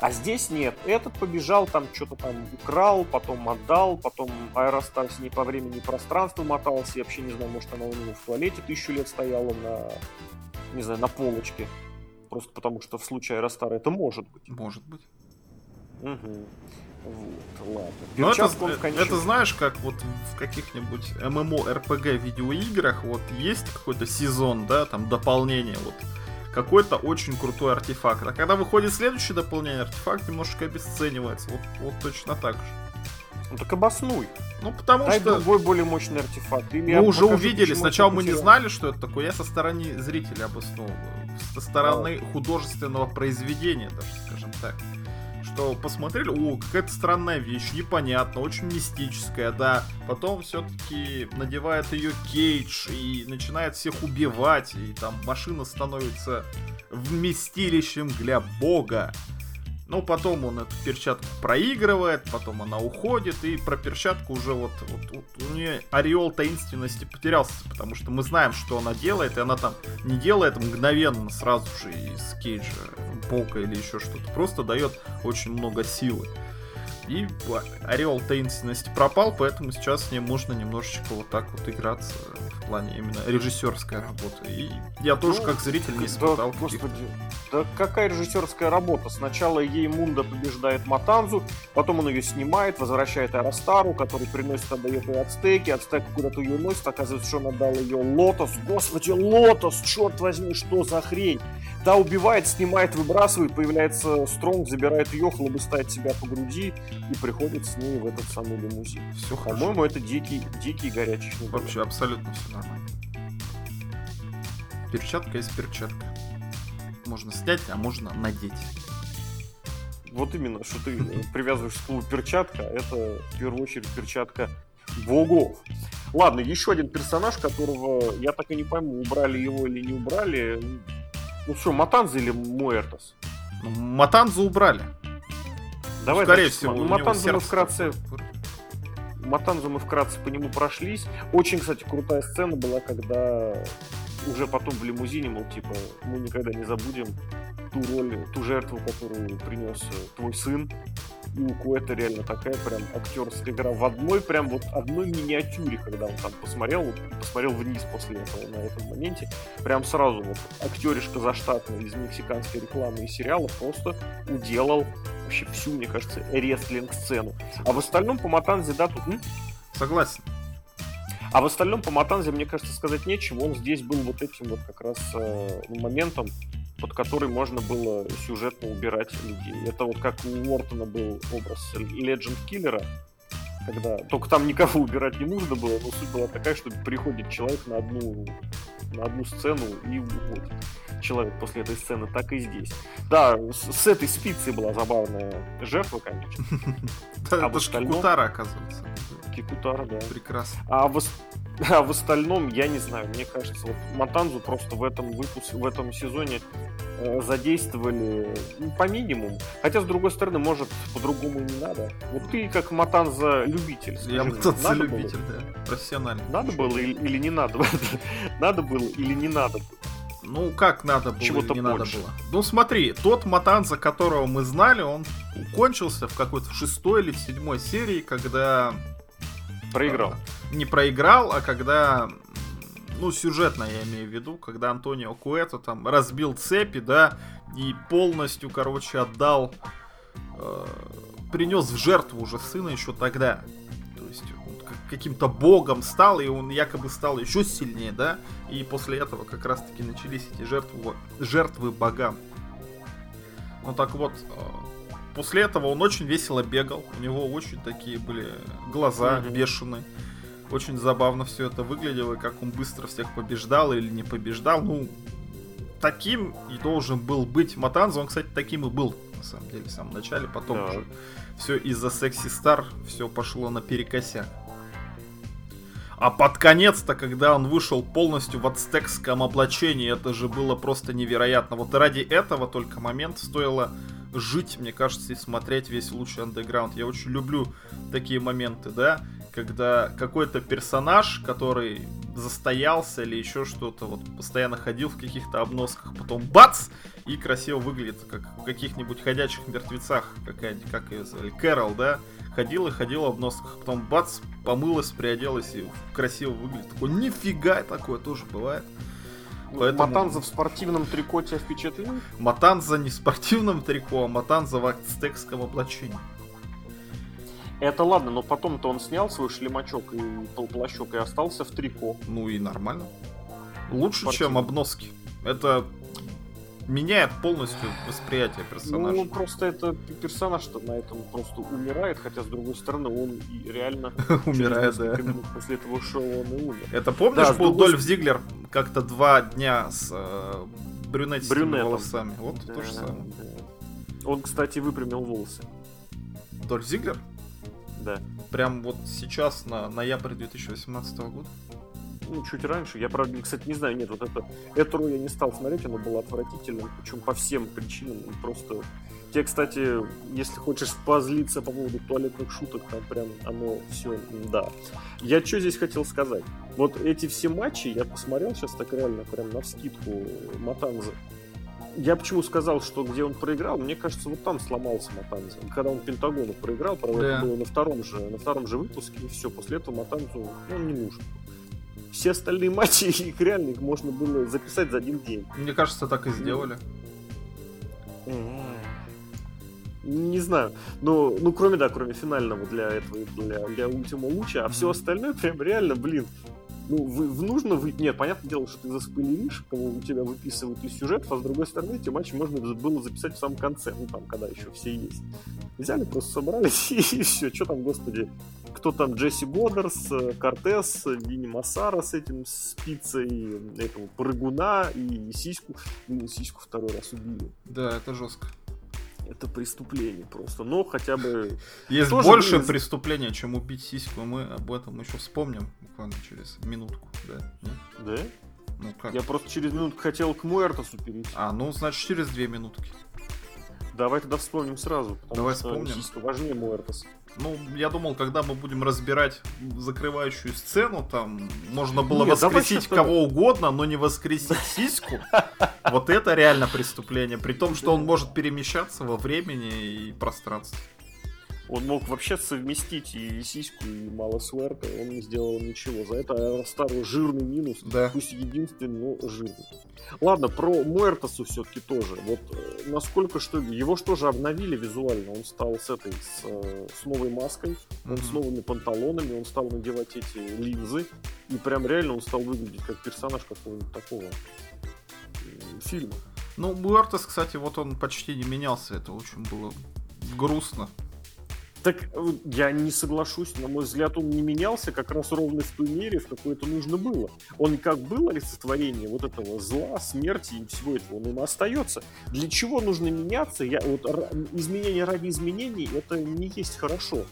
А здесь нет. Этот побежал, там что-то там украл, потом отдал, потом Аэростар с ней по времени и пространству мотался. Я вообще не знаю, может она у него в туалете тысячу лет стояла на, не знаю, на полочке. Просто потому что в случае Аэростара это может быть. Может быть. Мгм. Вот, ладно. Ну, это, он в это знаешь, как вот в каких-нибудь MMORPG видеоиграх вот есть какой-то сезон, да, там дополнение, вот какой-то очень крутой артефакт. А когда выходит следующее дополнение, артефакт немножко обесценивается. Вот, вот точно так же. Ну так обоснуй. Ну, потому Дай что другой более мощный артефакт. Или мы уже покажу, увидели, сначала мы не знали, что это такое. Я со стороны зрителя обосновываю. Со стороны художественного произведения, даже скажем так. Что посмотрели, о, какая-то странная вещь, непонятно, очень мистическая, да. Потом все-таки надевает ее Кейдж и начинает всех убивать, и там машина становится вместилищем для бога. Ну, потом он эту перчатку проигрывает, потом она уходит, и про перчатку уже вот, вот, вот у нее ореол таинственности потерялся, потому что мы знаем, что она делает, и она там не делает мгновенно сразу же из кейджа бока или еще что-то, просто дает очень много силы. И ореол таинственности пропал, поэтому сейчас с ней можно немножечко вот так вот играться в плане именно режиссерской работы. И я тоже Ну, как зритель не Да, испытал каких-то господи, да какая режиссерская работа? Сначала ей Мунда побеждает Матанзу, потом он ее снимает, возвращает Аэростару, который приносит, отдает ей ацтеки, ацтек куда-то ее носит, оказывается, что он отдал ее Лотос. Господи, Лотос, черт возьми, что за хрень? Та убивает, снимает, выбрасывает, появляется Стронг, забирает ее, хлобыстает себя по груди и приходит с ней в этот самый лимузин. Все По-моему, это дикий, дикий горячий Вообще абсолютно все нормально. Перчатка есть перчатка. Можно снять, а можно надеть. Вот именно, что ты привязываешь к слову перчатка, это в первую очередь перчатка богов. Ладно, еще один персонаж, которого я так и не пойму, убрали его или не убрали. Ну что, Матанза или Муэртос? Ну, Матанзу убрали. Давай, скорее значит, всего, ну, Матанзу него мы вкратце Матанзу мы вкратце по нему прошлись. Очень, кстати, крутая сцена была, когда уже потом в лимузине, мол, типа, мы никогда не забудем ту роль, ту жертву, которую принес э, твой сын. И у Куэта реально такая прям актерская игра в одной, прям вот одной миниатюре, когда он там посмотрел, вот, посмотрел вниз после этого на этом моменте, прям сразу вот актеришка заштатный из мексиканской рекламы и сериала просто уделал вообще всю, мне кажется, рестлинг-сцену. А в остальном по Матанзе, да, тут... М? Согласен. А в остальном по Матанзе, мне кажется, сказать нечего. Он здесь был вот этим вот как раз э, моментом, под который можно было сюжетно убирать людей. Это вот как у Уортона был образ Legend Киллера, когда только там никого убирать не нужно было, но суть была такая, что приходит человек на одну на одну сцену и уходит человек после этой сцены, так и здесь. Да, с, с этой спицей была забавная жертва, конечно. А это же Кикутара, оказывается. Кикутара, да. Прекрасно. А в, а в остальном, я не знаю, мне кажется, вот Матанзу просто в этом выпуске, в этом сезоне э, задействовали ну, по минимуму. Хотя, с другой стороны, может, по-другому не надо. Вот ты как Матанза любитель. Я Матанза любитель, да. Профессиональный. Надо было или, или не надо? надо было или не надо было? Ну, как надо было Чего-то не больше. надо было? Ну, смотри, тот Матанза, которого мы знали, он кончился в какой-то шестой или в седьмой серии, когда Проиграл. Не проиграл, а когда ну, сюжетно я имею в виду, когда Антонио Куэто там разбил цепи, да, и полностью, короче, отдал, э, принес в жертву уже сына еще тогда. То есть он каким-то богом стал, и он якобы стал еще сильнее, да, и после этого как раз-таки начались эти жертвы, жертвы богам. Ну так вот, э, После этого он очень весело бегал. У него очень такие были глаза mm-hmm. бешеные. Очень забавно все это выглядело, как он быстро всех побеждал или не побеждал. Ну, таким и должен был быть Матанза. Он, кстати, таким и был, на самом деле, в самом начале. Потом да. уже все из-за секси стар все пошло на перекосяк. А под конец-то, когда он вышел полностью в ацтекском облачении, это же было просто невероятно. Вот ради этого только момент стоило жить, мне кажется, и смотреть весь лучший андеграунд. Я очень люблю такие моменты, да, когда какой-то персонаж, который застоялся или еще что-то, вот постоянно ходил в каких-то обносках, потом бац, и красиво выглядит, как в каких-нибудь ходячих мертвецах, какая как ее звали, Кэрол, да, ходила и ходила в обносках, потом бац, помылась, приоделась и красиво выглядит. Такой, нифига, такое тоже бывает. Поэтому... Матанза в спортивном трико тебя впечатлил? Матанза не в спортивном трико, а Матанза в ацтекском облачении. Это ладно, но потом-то он снял свой шлемачок и полплащок и остался в трико. Ну и нормально. Лучше, чем обноски. Это меняет полностью восприятие персонажа. Ну, просто это персонаж-то на этом просто умирает, хотя, с другой стороны, он и реально... Умирает, да. После этого шоу он и умер. Это помнишь, был Дольф Зиглер как-то два дня с э, брюнетистыми волосами? Вот то же самое. Он, кстати, выпрямил волосы. Дольф Зиглер? Да. Прям вот сейчас, на ноябрь 2018 года? Ну, чуть раньше. Я, правда, кстати, не знаю, нет, вот это, эту я не стал смотреть, она была отвратительным, причем по всем причинам, просто... Те, кстати, если хочешь позлиться по поводу туалетных шуток, там прям оно все, да. Я что здесь хотел сказать? Вот эти все матчи я посмотрел сейчас так реально, прям на вскидку Матанза. Я почему сказал, что где он проиграл, мне кажется, вот там сломался Матанза. Когда он Пентагону проиграл, правда, да. это было на втором же, на втором же выпуске, и все, после этого Матанзу ну, он не нужен все остальные матчи, их реально их можно было записать за один день. Мне кажется, так и сделали. Не знаю. Ну, ну, кроме, да, кроме финального для этого, для, для Ultima Луча, а все остальное прям реально, блин, ну, вы, нужно вы... Нет, понятное дело, что ты заспойлеришь, кого у тебя выписывают из сюжетов, а с другой стороны, эти матчи можно было записать в самом конце, ну, там, когда еще все есть. Взяли, просто собрались, и, и все. Что там, господи, кто там, Джесси Годдерс, Кортес, Винни Массара с этим спицей, этого прыгуна и сиську. Блин, сиську второй раз убили. Да, это жестко это преступление просто. Но хотя бы... Есть больше были... преступления, чем убить сиську. Мы об этом еще вспомним буквально через минутку. Да? Нет? Да? Ну как? Я просто через минутку хотел к Муэртосу перейти. А, ну значит через две минутки. Давай тогда вспомним сразу. Давай вспомним. Важнее Муэртос. Ну, я думал, когда мы будем разбирать закрывающую сцену, там можно было Нет, воскресить кого угодно, но не воскресить сиську. Вот это реально преступление. При том, что он может перемещаться во времени и пространстве. Он мог вообще совместить и сиську, и мало сверка, он не сделал ничего. За это старый жирный минус, да. пусть единственный, но жирный. Ладно, про Муэртосу все-таки тоже. Вот э, насколько что его что же обновили визуально. Он стал с этой, с, э, с новой маской, он mm-hmm. с новыми панталонами, он стал надевать эти линзы. И прям реально он стал выглядеть как персонаж какого-нибудь такого фильма. Ну, Муэртос, кстати, вот он почти не менялся. Это очень было грустно. Так э, я не соглашусь, на мой взгляд, он не менялся как раз ровно в той мере, в какой это нужно было. Он как было олицетворение вот этого зла, смерти и всего этого, он им остается. Для чего нужно меняться? Я, вот, изменение ради изменений это не есть хорошо.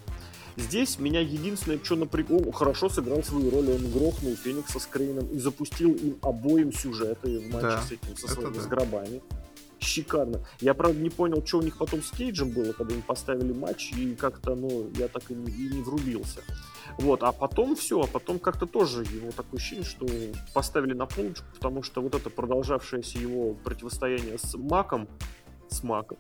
Здесь меня единственное, что напрягло, он хорошо сыграл свою роль, он грохнул Феникса с Крейном и запустил им обоим сюжеты в матче да, с этим, со своими да. с гробами шикарно. Я, правда, не понял, что у них потом с Кейджем было, когда они поставили матч, и как-то, ну, я так и не, и не врубился. Вот, а потом все, а потом как-то тоже его такое ощущение, что поставили на полочку, потому что вот это продолжавшееся его противостояние с Маком, с Маком,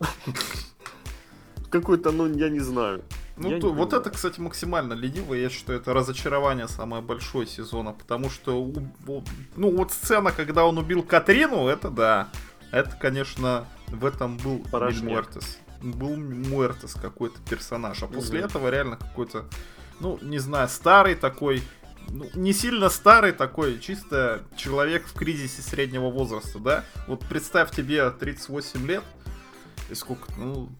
какой-то, ну, я не знаю. Ну, я то, вот это, кстати, максимально лениво. Я считаю, это разочарование самое большое сезона, потому что, ну, вот сцена, когда он убил Катрину, это да. Это, конечно, в этом был Муэртес. Был Муэртес какой-то персонаж. А после угу. этого реально какой-то, ну, не знаю, старый такой, ну, не сильно старый такой, чисто человек в кризисе среднего возраста, да? Вот представь тебе 38 лет, и сколько, ну,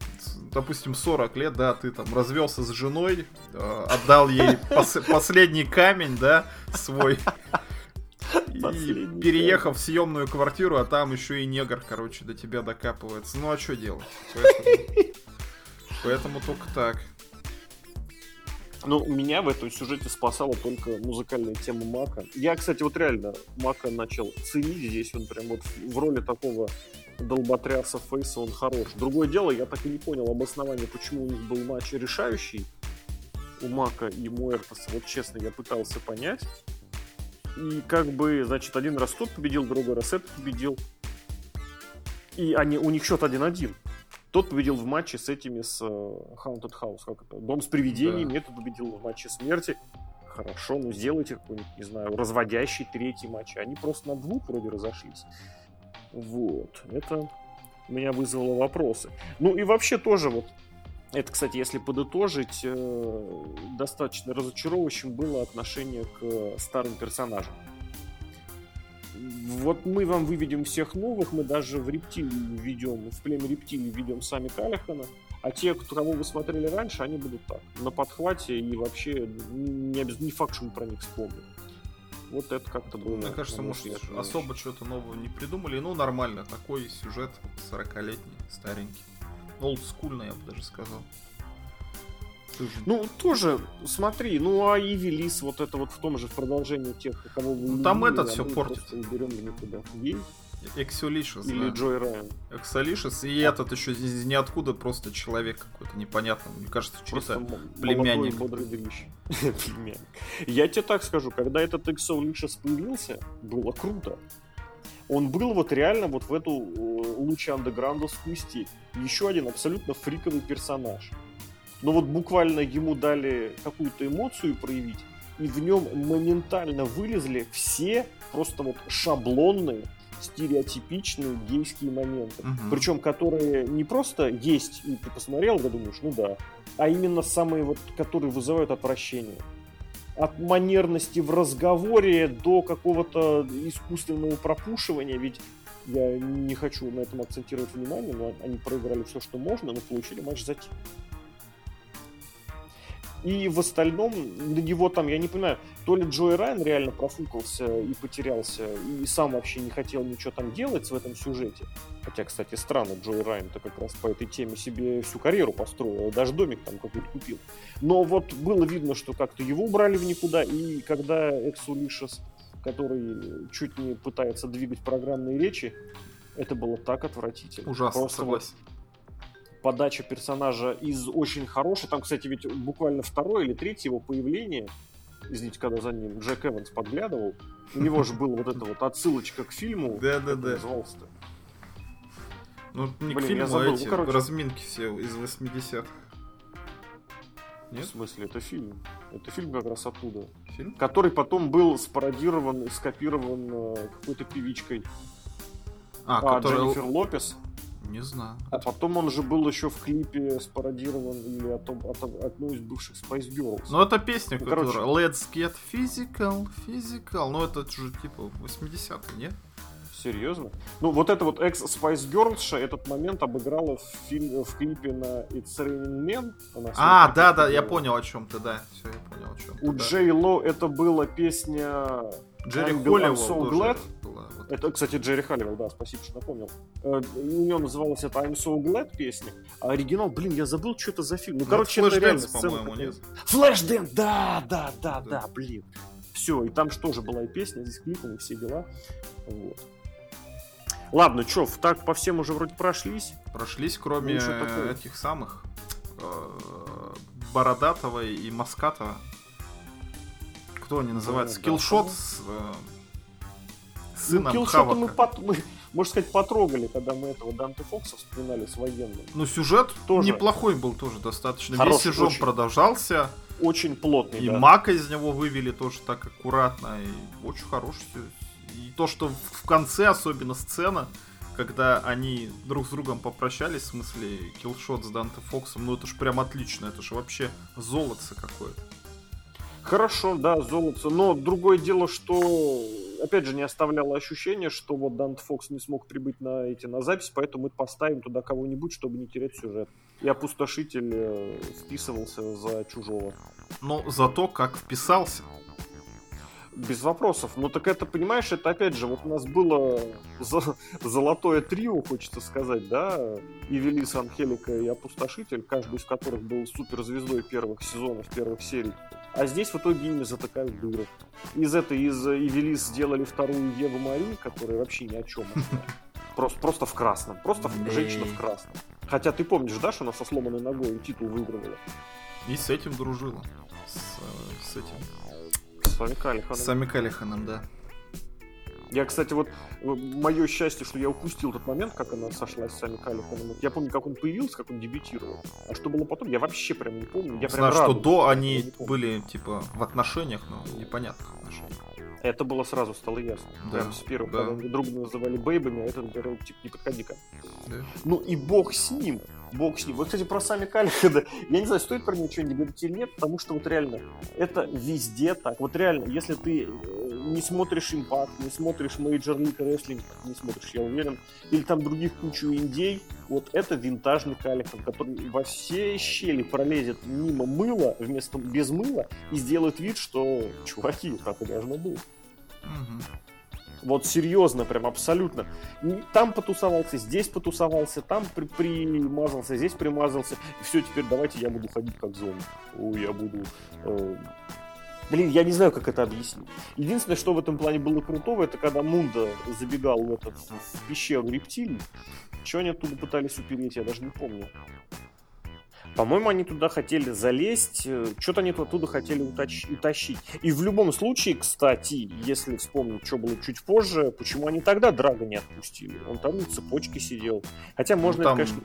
допустим, 40 лет, да, ты там развелся с женой, э, отдал ей пос- последний камень, да, свой, и переехав в съемную квартиру, а там еще и негр, короче, до тебя докапывается. Ну а что делать? Поэтому, поэтому только так. Ну, меня в этом сюжете спасала только музыкальная тема Мака. Я, кстати, вот реально Мака начал ценить здесь. Он прям вот в роли такого долботряса Фейса он хорош. Другое дело, я так и не понял обоснования, почему у них был матч решающий у Мака и Муэртоса. Вот честно, я пытался понять. И как бы, значит, один раз тот победил, другой раз этот победил. И они, у них счет 1-1. Тот победил в матче с этими, с uh, Haunted House, как это, Дом с привидениями, да. этот победил в матче смерти. Хорошо, ну сделайте какой-нибудь, не знаю, разводящий третий матч. Они просто на двух вроде разошлись. Вот, это меня вызвало вопросы. Ну и вообще тоже вот это, кстати, если подытожить, э, достаточно разочаровывающим было отношение к старым персонажам. Вот мы вам выведем всех новых, мы даже в рептилию ведем, в племя рептилий ведем сами Калихана, а те, кого вы смотрели раньше, они будут так, на подхвате и вообще не, не факт, что мы про них вспомним. Вот это как-то было. Мне кажется, может, особо что-то нового не придумали. Ну, нормально, такой сюжет 40-летний, старенький олдскульно, я бы даже сказал. Ну, тоже, смотри, ну а Ивелис, вот это вот в том же, в продолжении тех, кого вы ну, Там этот все портит. Уберем никуда. Ей? Эксолишес, Или да. Джой Райан. Эксолишес, и а. этот еще из ниоткуда просто человек какой-то непонятный. Мне кажется, что это племянник. племянник. Я тебе так скажу, когда этот Эксолишес появился, было круто он был вот реально вот в эту лучи андеграундовскую степь. Еще один абсолютно фриковый персонаж. Но вот буквально ему дали какую-то эмоцию проявить, и в нем моментально вылезли все просто вот шаблонные, стереотипичные гейские моменты. Угу. Причем, которые не просто есть, и ты посмотрел, да думаешь, ну да, а именно самые вот, которые вызывают отвращение. От манерности в разговоре до какого-то искусственного пропушивания, ведь я не хочу на этом акцентировать внимание, но они проиграли все, что можно, но получили матч за титул. И в остальном, для него там, я не понимаю, то ли Джой Райан реально профукался и потерялся, и сам вообще не хотел ничего там делать в этом сюжете. Хотя, кстати, странно, Джой Райан-то как раз по этой теме себе всю карьеру построил, даже домик там какой-то купил. Но вот было видно, что как-то его убрали в никуда, и когда Эксулишес, который чуть не пытается двигать программные речи, это было так отвратительно. Ужасно, Просто согласен. Вот подача персонажа из очень хорошей. Там, кстати, ведь буквально второе или третье его появление, извините, когда за ним Джек Эванс подглядывал, у него же была вот эта вот отсылочка к фильму. Да-да-да. Назывался-то. Ну, не Блин, к фильму, а эти ну, короче... разминки все из 80-х. Нет? В смысле, это фильм. Это фильм как раз оттуда. Фильм? Который потом был спародирован, скопирован э, какой-то певичкой. А, а который... Дженнифер Лопес. Не знаю. А потом он же был еще в клипе спародирован или от, от, от одной из бывших Spice Girls. Ну, это песня, ну, которая короче... Let's get physical, physical. Ну, это же типа 80-е, нет? Серьезно? Ну, вот это вот экс Spice Girls этот момент обыграла в, фильм, в клипе на It's Raining Men. а, да, да, я понял о чем ты, да. Все, я понял о чем У да. Джей Ло это была песня Джерри Холливелл so glad. Была, вот. Это, кстати, Джерри Холливелл, да, спасибо, что напомнил. Э, у него называлась это I'm so glad песня, а оригинал, блин, я забыл, что это за фильм. Ну, ну короче, это реально по-моему, нет? Flashdance, да, да, да, да, да, блин. Все, и там же тоже была и песня, здесь клипы, и все дела. Вот. Ладно, что, так по всем уже вроде прошлись. Прошлись, кроме ну, этих самых э, Бородатого и Маскатова кто они называются? Ну, Киллшот с э, сыном ну, Киллшота мы, под, мы, можно сказать, потрогали, когда мы этого Данте Фокса вспоминали с военным. Ну, сюжет тоже. неплохой был тоже достаточно. Хороший, Весь сезон очень, продолжался. Очень плотный, И да. Мака из него вывели тоже так аккуратно. И очень хороший. И то, что в конце особенно сцена, когда они друг с другом попрощались, в смысле, киллшот с Данте Фоксом, ну это ж прям отлично, это же вообще золотце какое-то. Хорошо, да, золото. Но другое дело, что, опять же, не оставляло ощущение, что вот Дант Фокс не смог прибыть на эти на запись, поэтому мы поставим туда кого-нибудь, чтобы не терять сюжет. И опустошитель э, вписывался за чужого. Но зато как вписался. Без вопросов. Ну так это, понимаешь, это опять же, вот у нас было золотое трио, хочется сказать, да, и Велис, Анхелика и Опустошитель, каждый из которых был суперзвездой первых сезонов, первых серий. А здесь в итоге ими затыкают дыры. Из этой, из Ивелис сделали вторую Еву Мари, которая вообще ни о чем. Просто, просто в красном. Просто в, женщина в красном. Хотя ты помнишь, да, что она со сломанной ногой титул выигрывала? И с этим дружила. С, с этим. Сами Калиханом. Сами Калиханом, да. Я, кстати, вот мое счастье, что я упустил тот момент, как она сошлась с Сами Калиханом. Я помню, как он появился, как он дебютировал. А что было потом, я вообще прям не помню. Я Знаю, что до они были, типа, в отношениях, но непонятных отношениях. Это было сразу стало ясно. Да, Прям с первого, да. когда друг называли бейбами, а этот говорил, типа, не подходи-ка. Да. Ну и бог с ним. Бог с ним. Вот, кстати, про сами Калихада. Я не знаю, стоит про него что-нибудь говорить или нет, потому что вот реально, это везде так. Вот реально, если ты э, не смотришь Impact, не смотришь Major League Wrestling, не смотришь, я уверен, или там других кучу индей, вот это винтажный Калихан, который во все щели пролезет мимо мыла, вместо без мыла, и сделает вид, что, чуваки, так и должно быть. Вот серьезно, прям абсолютно. Там потусовался, здесь потусовался, там при примазался, здесь примазался. И все, теперь давайте я буду ходить как зомби. Ой, я буду... Э... Блин, я не знаю, как это объяснить. Единственное, что в этом плане было крутого, это когда Мунда забегал в, этот, в пещеру рептилий. Что они оттуда пытались упереть, я даже не помню. По-моему, они туда хотели залезть, э, что-то они оттуда хотели утащ- утащить. И в любом случае, кстати, если вспомнить, что было чуть позже, почему они тогда Драга не отпустили? Он там на цепочке сидел. Хотя можно, ну, это, конечно,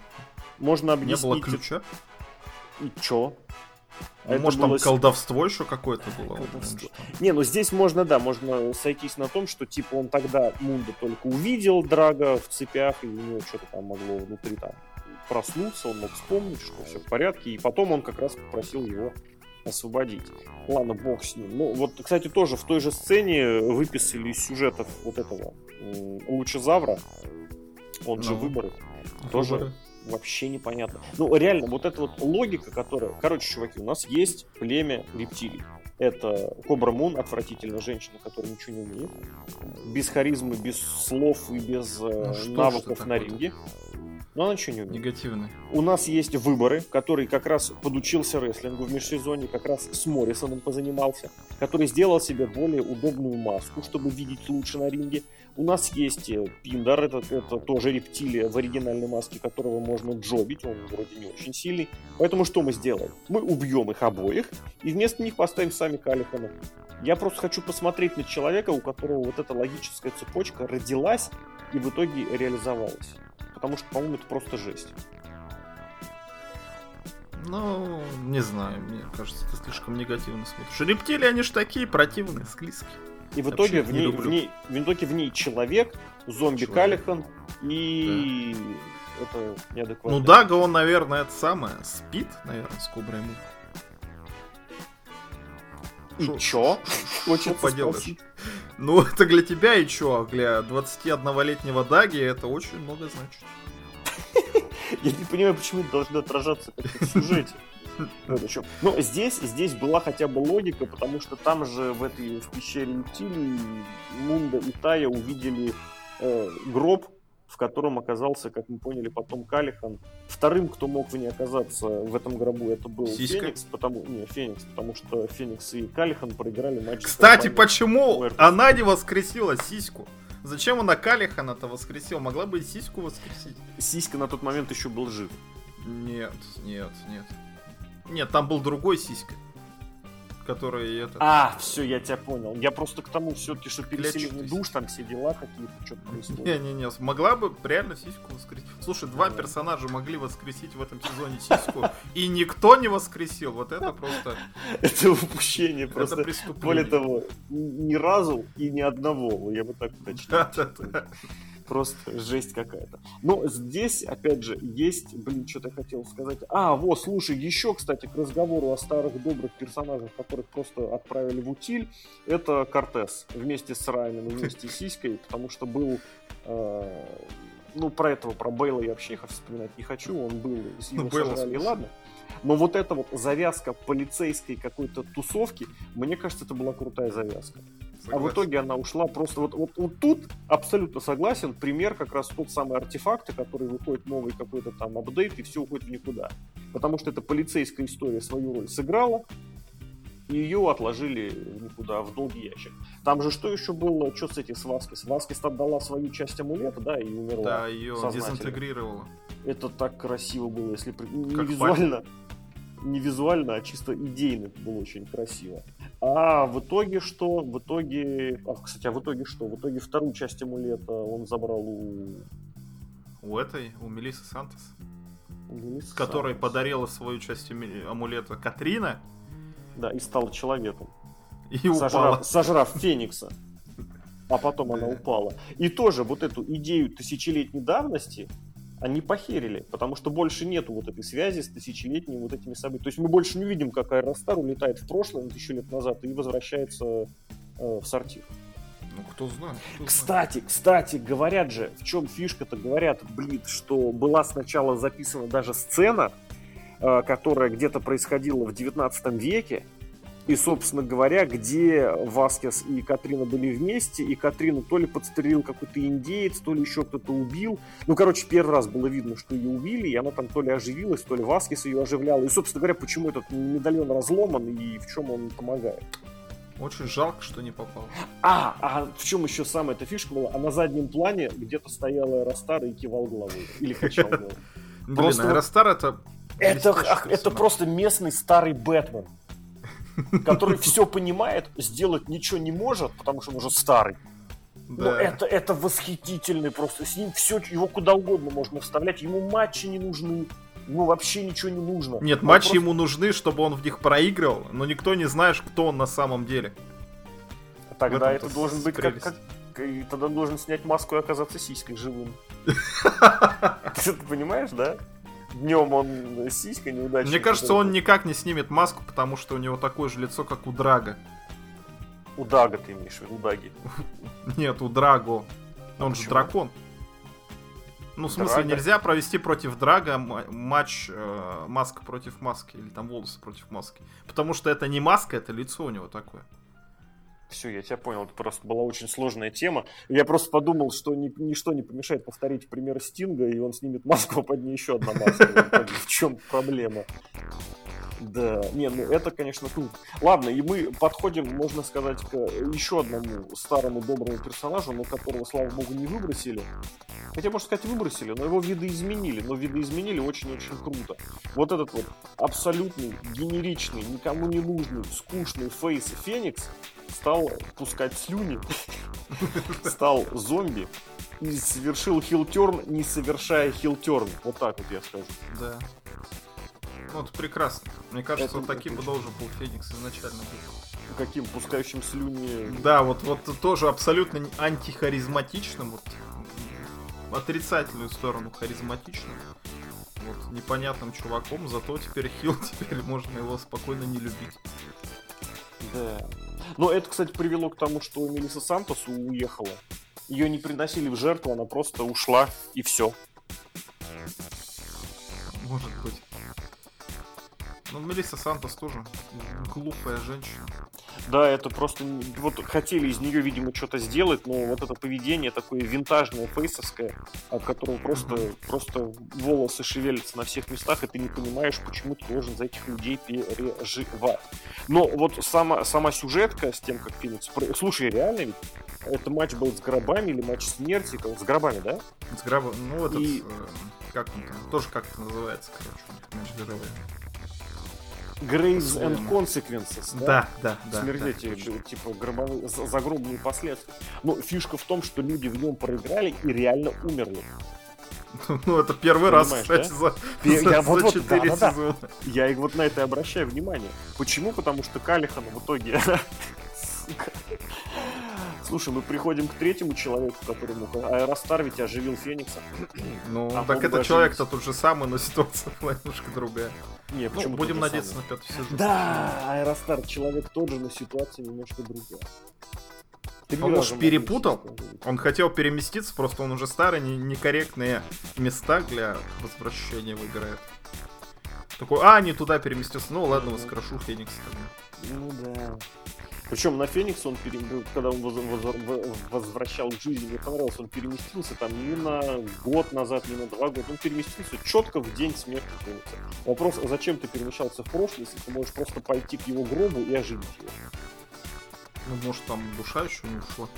можно объяснить... Не было ключа? И чё? Ну, это может, было... там колдовство еще какое-то было? Колдовство. Не, ну здесь можно, да, можно сойтись на том, что типа он тогда Мунда только увидел Драга в цепях, и у него что-то там могло внутри там проснуться, он мог вспомнить, что все в порядке, и потом он как раз попросил его освободить. Ладно, бог с ним. Ну, вот, кстати, тоже в той же сцене выписали из сюжетов вот этого Лучезавра, он ну, же выборы, тоже вообще непонятно. Ну, реально, вот эта вот логика, которая... Короче, чуваки, у нас есть племя рептилий. Это Кобра Мун, отвратительная женщина, которая ничего не умеет. Без харизмы, без слов и без э, ну, навыков на ринге. Но она ничего не умеет. Негативный. У нас есть выборы, который как раз подучился рестлингу в межсезонье, как раз с Моррисоном позанимался, который сделал себе более удобную маску, чтобы видеть лучше на ринге. У нас есть э, Пиндар, это, это тоже рептилия в оригинальной маске, которого можно джобить, он вроде не очень сильный. Поэтому что мы сделаем? Мы убьем их обоих и вместо них поставим сами Калихана. Я просто хочу посмотреть на человека, у которого вот эта логическая цепочка родилась и в итоге реализовалась потому что, по-моему, это просто жесть. Ну, не знаю, мне кажется, ты слишком негативно смотришь. Рептилии, они же такие противные, склизкие. И в итоге в ней, в, ней, в итоге в ней человек, зомби человек. Калихан и да. это неадекватно. Ну Дага, он, наверное, это самое, спит, наверное, с Коброй Му. И чё? Очень поделаешь. Ну, это для тебя и чё? Для 21-летнего Даги это очень много значит. Я не понимаю, почему это должно отражаться в сюжете. Ну, здесь, здесь была хотя бы логика, потому что там же в этой в пещере Утили Мунда и Тая увидели э, гроб в котором оказался, как мы поняли, потом Калихан. Вторым, кто мог в ней оказаться в этом гробу, это был Сиська? Феникс, потому, не, Феникс, потому что Феникс и Калихан проиграли матч. Кстати, почему она не воскресила Сиську? Зачем она Калихана-то воскресила? Могла бы и Сиську воскресить. Сиська на тот момент еще был жив. Нет, нет, нет. Нет, там был другой Сиська которые это... А, все, я тебя понял. Я просто к тому все-таки, что переселение душ, там все дела какие-то, что-то происходит. Не-не-не, могла бы реально сиську воскресить. Слушай, два персонажа могли воскресить в этом сезоне сиську, и никто не воскресил. Вот это просто... Это упущение просто. Это Более того, ни разу и ни одного, я бы так уточнил. Просто жесть какая-то. Но здесь, опять же, есть, блин, что-то хотел сказать. А, вот, слушай, еще, кстати, к разговору о старых добрых персонажах, которых просто отправили в утиль, это Кортес вместе с Райаном, вместе с Сиськой, потому что был э, ну, про этого, про Бейла я вообще их вспоминать не хочу, он был, с его ну, сожрали, ладно. Но вот эта вот завязка полицейской какой-то тусовки, мне кажется, это была крутая завязка. Согласен. А в итоге она ушла просто вот, вот, вот тут абсолютно согласен. Пример как раз тот самый артефакт, который выходит новый какой-то там апдейт, и все уходит в никуда. Потому что эта полицейская история свою роль сыграла, и ее отложили никуда, в долгий ящик. Там же что еще было, что с этим с Васкис? Васкис отдала свою часть амулета, да, и умерла. Да, ее дезинтегрировала. Это так красиво было, если не как визуально. Память не визуально, а чисто идейно это было очень красиво. А в итоге что? В итоге... А, кстати, а в итоге что? В итоге вторую часть амулета он забрал у... У этой, у Мелисы Сантос. Которая подарила свою часть амулета Катрина. Да, и стала человеком. И сожрав, упала. Сожрав Феникса. А потом она упала. И тоже вот эту идею тысячелетней давности они похерили, потому что больше нету вот этой связи с тысячелетними вот этими событиями. То есть мы больше не видим, как Аэростар улетает в прошлое на тысячу лет назад и возвращается э, в сортир. Ну, кто знает. Кто кстати, знает. кстати, говорят же, в чем фишка-то, говорят, блин, что была сначала записана даже сцена, э, которая где-то происходила в 19 веке, и, собственно говоря, где Васкес и Катрина были вместе, и Катрину то ли подстрелил какой-то индеец, то ли еще кто-то убил. Ну, короче, первый раз было видно, что ее убили, и она там то ли оживилась, то ли Васкес ее оживлял. И, собственно говоря, почему этот медальон разломан и в чем он помогает. Очень жалко, что не попал. А, а в чем еще самая эта фишка была? А на заднем плане где-то стояла Ростар и кивал головой. Или качал головой. Блин, Ростар это... Это, это просто местный старый Бэтмен который все понимает, сделать ничего не может, потому что он уже старый. Да. Но это, это восхитительный просто. С ним все, его куда угодно можно вставлять. Ему матчи не нужны. Ему вообще ничего не нужно. Нет, он матчи просто... ему нужны, чтобы он в них проигрывал, но никто не знает, кто он на самом деле. Тогда это должен быть как, как... Тогда должен снять маску и оказаться сиськой живым. Ты понимаешь, да? Днем он сиська неудачная. Мне кажется, он никак не снимет маску, потому что у него такое же лицо, как у Драга. У Дага ты имеешь в виду, у Даги. Нет, у Драго. Он же дракон. Ну, в смысле, Драга? нельзя провести против Драга матч э, маска против маски, или там волосы против маски. Потому что это не маска, это лицо у него такое. Все, я тебя понял, это просто была очень сложная тема. Я просто подумал, что ни- ничто не помешает повторить пример Стинга, и он снимет маску, а под ней еще одна маска. В чем проблема? Да, не, ну это, конечно, круто. Ладно, и мы подходим, можно сказать, к еще одному старому доброму персонажу, но которого, слава богу, не выбросили. Хотя, можно сказать, выбросили, но его видоизменили. Но видоизменили очень-очень круто. Вот этот вот абсолютный, генеричный, никому не нужный, скучный фейс Феникс стал пускать слюни, стал зомби и совершил хилтерн, не совершая хилтерн. Вот так вот я скажу. Да. Это прекрасно. Мне кажется, Это- вот таким это бы должен был Феникс изначально быть. Каким пускающим слюни... Да, вот, вот тоже абсолютно антихаризматичным, вот отрицательную сторону харизматичным. Вот, непонятным чуваком, зато теперь Хил, теперь можно его спокойно не любить. Да. Но это, кстати, привело к тому, что Мелисса Сантос уехала. Ее не приносили в жертву, она просто ушла, и все. Может быть. Ну, Мелисса Сантос тоже глупая женщина. Да, это просто... Вот хотели из нее, видимо, что-то сделать, но вот это поведение такое винтажное, фейсовское, от которого просто, Мгм. просто волосы шевелятся на всех местах, и ты не понимаешь, почему ты должен за этих людей переживать. Но вот сама, сама сюжетка с тем, как Феникс... Слушай, реально ведь? Это матч был с гробами или матч смерти? Как- С гробами, да? С граба... Ну, этот... И- э, как он там? Тоже как-то называется, короче, мяч гробовый. Graves and. Consequences, да? Да, да, да. Да, типа, гробовые, за- загробные последствия. Но фишка в том, что люди в нем проиграли и реально умерли. Ну, это первый раз, кстати, за, Пе- за, я вот- за вот, 4 да-да-да. сезона. Я и вот на это и обращаю внимание. Почему? Потому что Калихан в итоге... Слушай, мы приходим к третьему человеку, которому Аэростар ведь оживил Феникса. Ну, А так это человек-то тот же самый, но ситуация немножко другая. Не, Ну, почему будем тот же надеяться самый? на пятый сезон. Да, Аэростар человек тот же, но ситуация немножко другая. Три Он, раза может, могу перепутал? Он хотел переместиться, просто он уже старый, не- некорректные места для возвращения выиграет. Такой, а, не туда переместился. Ну ладно, воскрошу Феникса тогда. Ну да. Причем на Феникс он, пере- когда он воз- воз- в- возвращал к жизни, мне понравилось, он переместился там не на год назад, не на два года, он переместился четко в день смерти Феникса. Вопрос, а зачем ты перемещался в прошлое, если ты можешь просто пойти к его гробу и оживить его? Ну, может, там душа еще не ушла.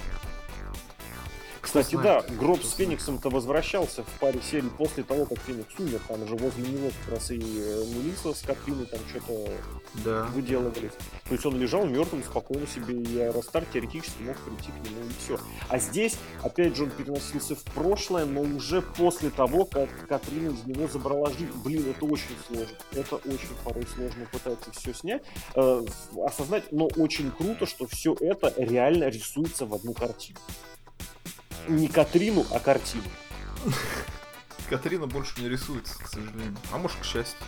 Кстати, знает, да, гроб с. Фениксом-то возвращался в паре серий после того, как Феникс умер. Там уже возле него как раз и э, Мелисса с Катриной там что-то Да. выделывались. То есть он лежал мертвым, спокойно себе, и Аэростар теоретически мог прийти к нему, и все. А здесь, опять же, он переносился в прошлое, но уже после того, как Катрина из него забрала жизнь. Блин, это очень сложно. Это очень порой сложно пытаться все снять, э, осознать, но очень круто, что все это реально рисуется в одну картину. Не Катрину, а картину. Катрина больше не рисуется, к сожалению. А может, к счастью.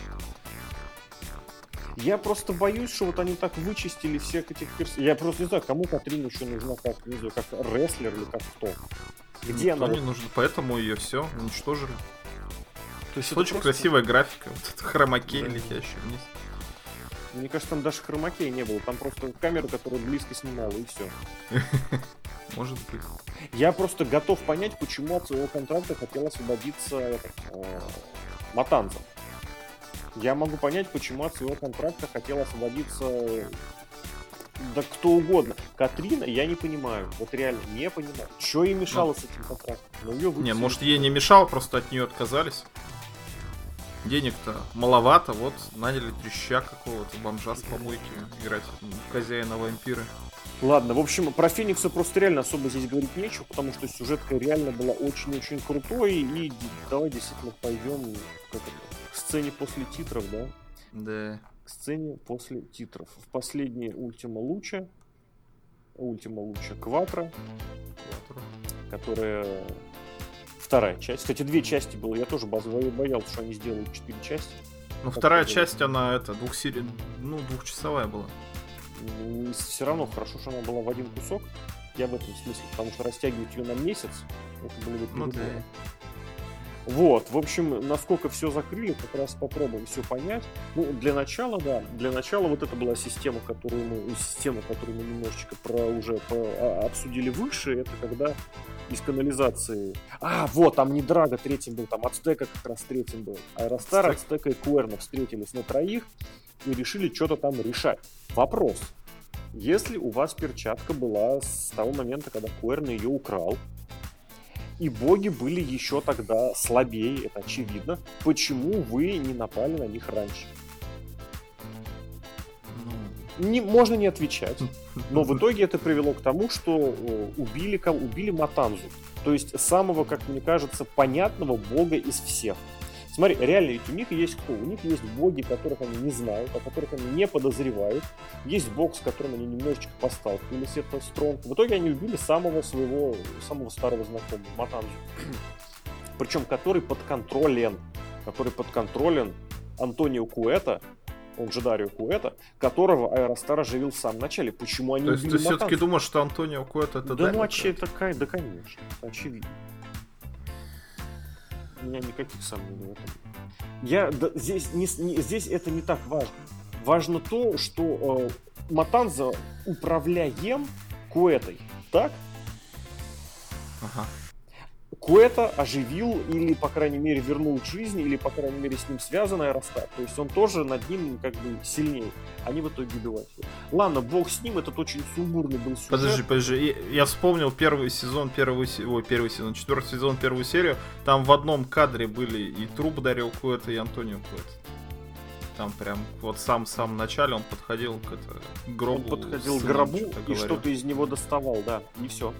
Я просто боюсь, что вот они так вычистили всех этих персонажей. Я просто не знаю, кому Катрина еще нужна, как, не знаю, как рестлер или как кто. Где Никто она? не нужен, поэтому ее все уничтожили. То есть это Очень просто- красивая графика. Вот это хромакей, Да. летящий вниз. Мне кажется, там даже хромакей не было. Там просто камера, которая близко снимала, и все. Может быть. Я просто готов понять, почему от своего контракта хотел освободиться э, Матанза. Я могу понять, почему от своего контракта хотел освободиться да кто угодно. Катрина, я не понимаю. Вот реально, не понимаю. Что ей мешало с этим контрактом? Но её Не, может ей не мешало, просто от нее отказались. Денег-то маловато, вот наняли треща какого-то бомжа с помойки играть в хозяина вампиры. Ладно, в общем, про Феникса просто реально особо здесь говорить нечего, потому что сюжетка реально была очень-очень крутой. И давай действительно пойдем как это, к сцене после титров, да? Да. К сцене после титров. В последней Ультима Луча, Ультима Луча Кватро, которая вторая часть. Кстати, две части было. Я тоже боялся, что они сделают четыре части. Ну, вторая часть, она это, двухсери... ну, двухчасовая была. Ну, все равно хорошо, что она была в один кусок. Я в этом смысле, потому что растягивать ее на месяц, это было бы ну, да. Вот, в общем, насколько все закрыли, как раз попробуем все понять. Ну, для начала, да, для начала вот это была система, которую мы, система, которую мы немножечко про уже по, а, обсудили выше, это когда из канализации... А, вот, там не Драга третьим был, там Ацтека как раз третьим был. Аэростар, Ацтека и Куэрна встретились на троих и решили что-то там решать. Вопрос. Если у вас перчатка была с того момента, когда Куэрна ее украл, и боги были еще тогда слабее, это очевидно. Почему вы не напали на них раньше? Ну. Не, можно не отвечать, но в итоге это привело к тому, что убили, убили Матанзу. То есть самого, как мне кажется, понятного бога из всех. Смотри, реально, ведь у них есть кто? У них есть боги, которых они не знают, о которых они не подозревают. Есть бог, с которым они немножечко посталкивались, это Стронг. В итоге они убили самого своего, самого старого знакомого, Матанзу. Причем который подконтролен, который подконтролен Антонио Куэта, он же Дарио Куэта, которого Аэростар оживил в самом начале. Почему они То есть ты все-таки думаешь, что Антонио Куэта это Да, Дарио ну, а такая, да, конечно, очевидно меня никаких сомнений в этом. Я, да, здесь, не, не, здесь это не так важно. Важно то, что э, Матанза управляем Куэтой, так? Ага. Куэта оживил или, по крайней мере, вернул к жизни, или, по крайней мере, с ним связан Аэростат. То есть он тоже над ним как бы сильнее. Они в итоге убивают. Ладно, бог с ним, этот очень сумбурный был сюжет. Подожди, подожди. Я вспомнил первый сезон, первый, ой, первый сезон, четвертый сезон, первую серию. Там в одном кадре были и труп Дарил Куэта, и Антонио Куэта. Там прям вот сам в самом начале он подходил к, это, гробу. Он подходил к гробу и что-то из него доставал, да, и все.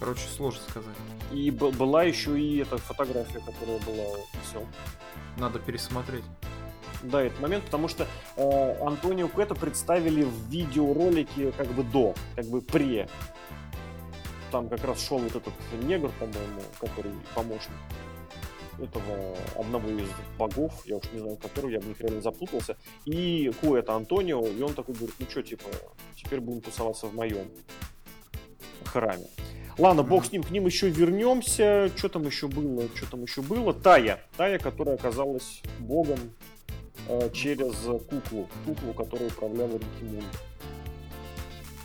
Короче, сложно сказать. И была еще и эта фотография, которая была. Все. Надо пересмотреть. Да, этот момент, потому что э, Антонио Кэта представили в видеоролике как бы до, как бы пре. Там как раз шел вот этот негр, по-моему, который помощник этого одного из богов, я уж не знаю которого, я в них реально запутался, и Куэта Антонио, и он такой говорит, ну что, типа, теперь будем тусоваться в моем храме. Ладно, бог с ним, к ним еще вернемся. Что там еще было? Что там еще было? Тая. Тая, которая оказалась богом э, через куклу. Куклу, которую управляла Рикки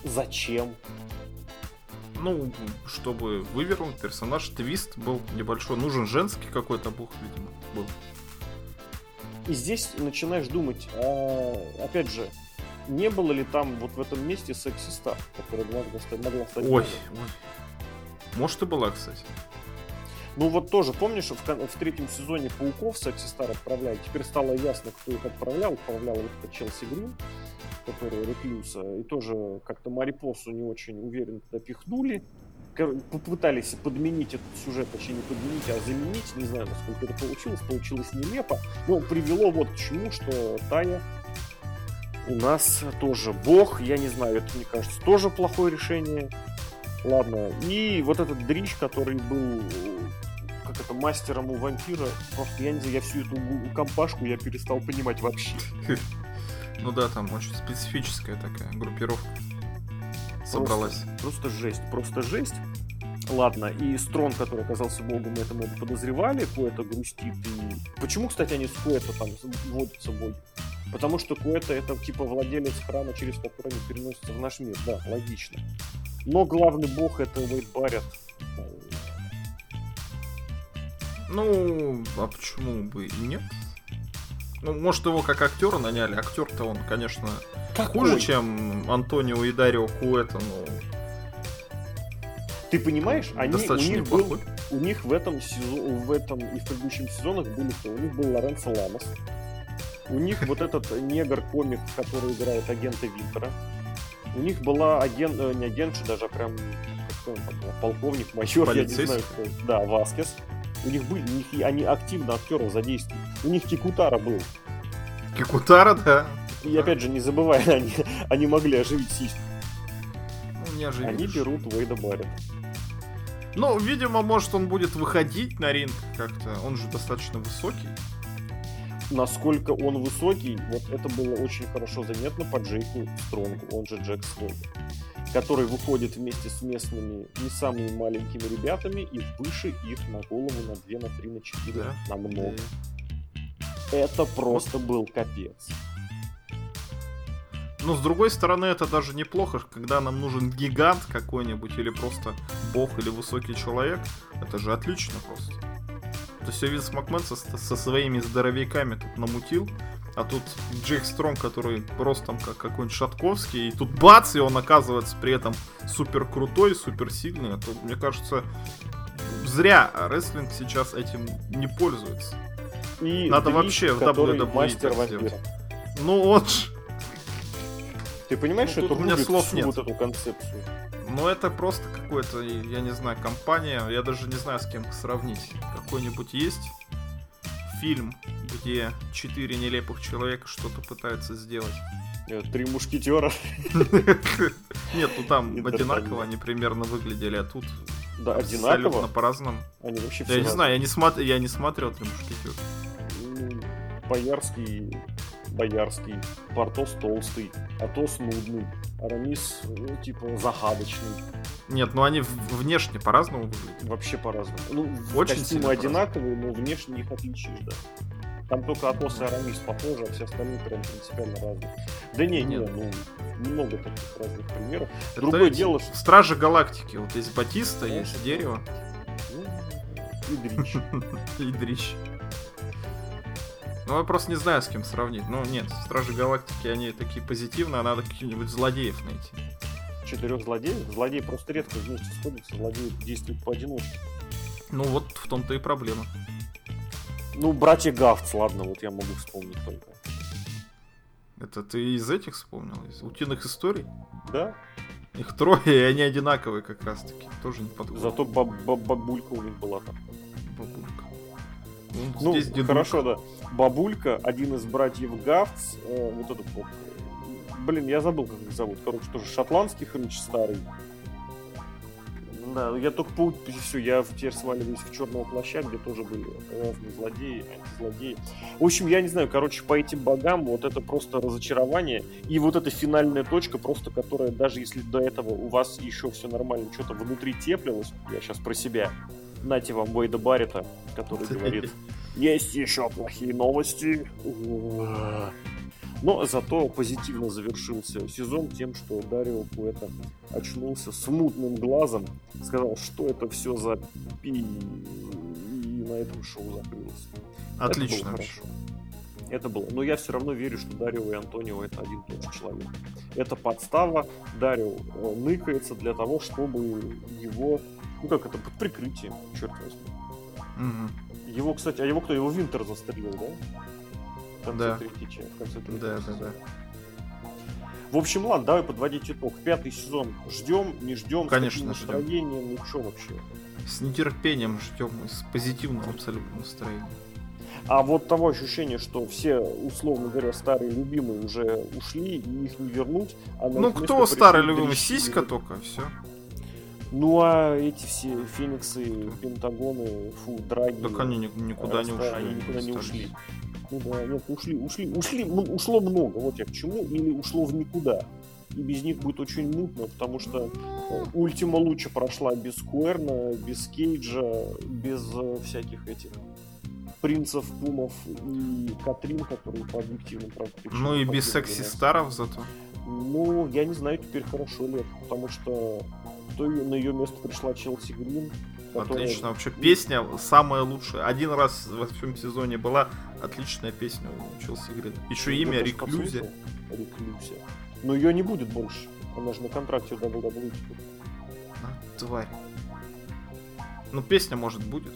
Зачем? Ну, чтобы вывернуть персонаж, твист был небольшой. Нужен женский какой-то бог, видимо, был. И здесь начинаешь думать, а, опять же, не было ли там вот в этом месте секси-стар, которая могла стать, могла стать Ой, ой. Может и была, кстати. Ну вот тоже, помнишь, в, в третьем сезоне Пауков Секси Стар отправляли, теперь стало ясно, кто их отправлял. Отправлял вот этот Челси Грин, который Реклюса, и тоже как-то Марипосу не очень уверенно допихнули. Попытались подменить этот сюжет, точнее не подменить, а заменить, не знаю, насколько это получилось, получилось нелепо, но привело вот к чему, что Тая у нас тоже бог, я не знаю, это, мне кажется, тоже плохое решение. Ладно. И вот этот дрищ, который был как это, мастером у вампира, просто я не знаю, я всю эту компашку я перестал понимать вообще. Ну да, там очень специфическая такая группировка собралась. Просто, просто жесть, просто жесть. Ладно, и Строн, который оказался богом, это мы подозревали, Куэта грустит. И... Почему, кстати, они с Куэта там водятся боги? Потому что Куэта это типа владелец храма, через который они переносятся в наш мир. Да, логично. Но главный бог это Уэйд Барретт. Ну, а почему бы и нет? Ну, может, его как актера наняли. Актер-то он, конечно, Какой? хуже, чем Антонио и Дарио Куэта, но... Ты понимаешь, они, у, них был, у них в этом, сезон, в этом и в предыдущих сезонах были кто? У них был Лоренцо Ламос. У них вот этот негр-комик, который играет агента Винтера. У них была агент, э, не агент, даже, а прям полковник, майор, я не знаю, кто. Да, Васкес. У них были, у них, они активно актеров задействуют. У них Кикутара был. Кикутара, да. И да. опять же, не забывай, они, они могли оживить сиську. Ну, не оживили. Они берут Вейда Барретт. Ну, видимо, может он будет выходить на ринг как-то. Он же достаточно высокий. Насколько он высокий, вот это было очень хорошо заметно по Джейку Стронгу, он же Джек Стронг, который выходит вместе с местными не самыми маленькими ребятами и выше их на голову на 2, на 3, на 4, Да. намного. И- Это просто был капец. Но с другой стороны, это даже неплохо, когда нам нужен гигант какой-нибудь, или просто бог, или высокий человек. Это же отлично просто. То есть Винс Макмен со, со своими здоровяками тут намутил, а тут Джейк Стронг, который ростом как какой-нибудь Шатковский, и тут бац, и он оказывается при этом супер крутой, супер сильный. А то, мне кажется, зря рестлинг сейчас этим не пользуется. И Надо Дрич, вообще в WWE мастер сделать. Ну он ж... Ты понимаешь, Ну, что это у меня слов всю нет. вот эту концепцию? Ну это просто какой-то, я не знаю, компания, я даже не знаю с кем сравнить. Какой-нибудь есть фильм, где четыре нелепых человека что-то пытаются сделать? Э, Три мушкетера. Нет, ну там одинаково они примерно выглядели, а тут Да, одинаково. по-разному. Они вообще Я не знаю, я не, смотр... я не смотрел «Три мушкетера». Ну, Боярский, Боярский, Портос толстый, Атос нудный, Арамис, ну, типа, загадочный. Нет, ну они внешне по-разному выглядят. Вообще по-разному. Ну, Очень костюмы одинаковые, но внешне их отличишь, да. Там только Атос и Арамис похожи, а все остальные прям принципиально разные. Да не, не, Нет. ну, много таких разных примеров. Это Другое эти дело, что... Стражи Галактики. Вот есть Батиста, Да, есть да. дерево ну, И Дрич. и. Ну, я просто не знаю, с кем сравнить. Ну, нет, Стражи Галактики, они такие позитивные, а надо каких-нибудь злодеев найти. Четырех злодеев. Злодеи просто редко вместе сходятся, злодеи действуют поодиночке. Ну, вот в том-то и проблема. Ну, братья Гафтс, ладно, вот я могу вспомнить только. Это ты из этих вспомнил? Из утиных историй? Да? Их трое, и они одинаковые как раз-таки. Тоже не подходят. Зато баб- баб- бабулька у них была там. Бабулька. Ну, здесь дедулька. хорошо, да. Бабулька, один из братьев Гафтс, э, вот этот вот. Блин, я забыл, как их зовут. Короче, тоже шотландский хрыч старый. Да, я только по все, я теперь сваливаюсь в черного плаща, где тоже были разные злодеи, антизлодеи. В общем, я не знаю, короче, по этим богам вот это просто разочарование. И вот эта финальная точка, просто которая, даже если до этого у вас еще все нормально, что-то внутри теплилось, я сейчас про себя, нате вам Бойда Баррета, который говорит, есть еще плохие новости. Но зато позитивно завершился сезон тем, что Дарио Куэта очнулся с мутным глазом, сказал, что это все за пи, и на этом шоу закрылось. Отлично. Это было хорошо. Это было. Но я все равно верю, что Дарио и Антонио это один тот же человек. Это подстава. Дарио э, ныкается для того, чтобы его, ну как это, под прикрытием, черт возьми. Мгм. Его, кстати, а его кто? Его Винтер застрелил, да? В конце Да. третьей части. В конце третьего Да, да, сезона. да. В общем, ладно, давай подводить итог. Пятый сезон ждем, не ждем, Конечно, с ждем. ну что вообще. С нетерпением ждем, с позитивным абсолютно настроением. А вот того ощущения, что все, условно говоря, старые любимые уже ушли, и их не вернуть. А Ну, кто старый любимый? Сиська только, все. Ну, а эти все Фениксы, Пентагоны, фу, Драги. Так они ни- никуда не Раста- ушли. Они никуда не ушли. Ну да, нет, ушли, ушли, ушли, ну, ушло много, вот я к чему, или ушло в никуда. И без них будет очень мутно, потому что э, Última Lucha прошла без Куэрна, без Кейджа, без э, всяких этих принцев, пумов и Катрин, которые по объективным правда, Ну и без покинули секси нас. старов зато. Ну, я не знаю теперь хорошо ли это, потому что её- на ее место пришла Челси Грин. которая- Отлично. Вообще песня самая лучшая. Один раз во всем сезоне была отличная песня у Челси Грин. Еще Ну, имя Реклюзия. Реклюзия. Но ее не будет больше. Она же на контракте у WWE. А, тварь. Ну песня может будет.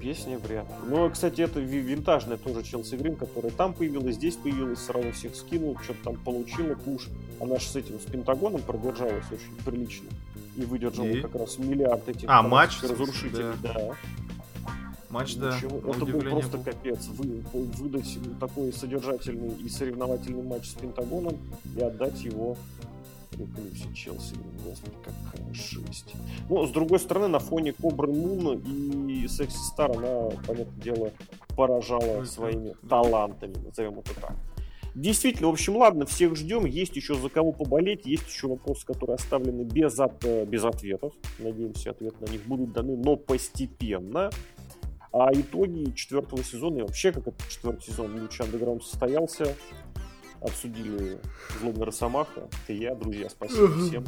Песня вряд ли. Ну, кстати, это ви- винтажная тоже Челси Грин, которая там появилась, здесь появилась, сразу всех скинул, что-то там получила, пуш. Она же с этим, с Пентагоном продержалась очень прилично. И выдержала И? как раз миллиард этих А, матч, разрушителей. Да. Матч, да. Ничего, на это был просто был. капец. Вы, выдать такой содержательный и соревновательный матч с Пентагоном и отдать его приплюсе Челси, господи, как жесть. Ну, с другой стороны, на фоне Кобры Муна и Секси Стар она, понятное дело, поражала своими талантами, назовем это так. Действительно, в общем, ладно, всех ждем. Есть еще за кого поболеть, есть еще вопросы, которые оставлены без, от, э, без ответов. Надеемся, ответы на них будут даны, но постепенно. А итоги четвертого сезона и вообще, как этот четвертый сезон Луча Андеграунд состоялся, обсудили Злобный Росомаха. Это я, друзья, спасибо всем.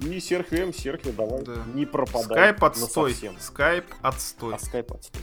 И Серхио М, Серхио, давай, да. не пропадай. Скайп отстой. Скайп отстой. А скайп отстой.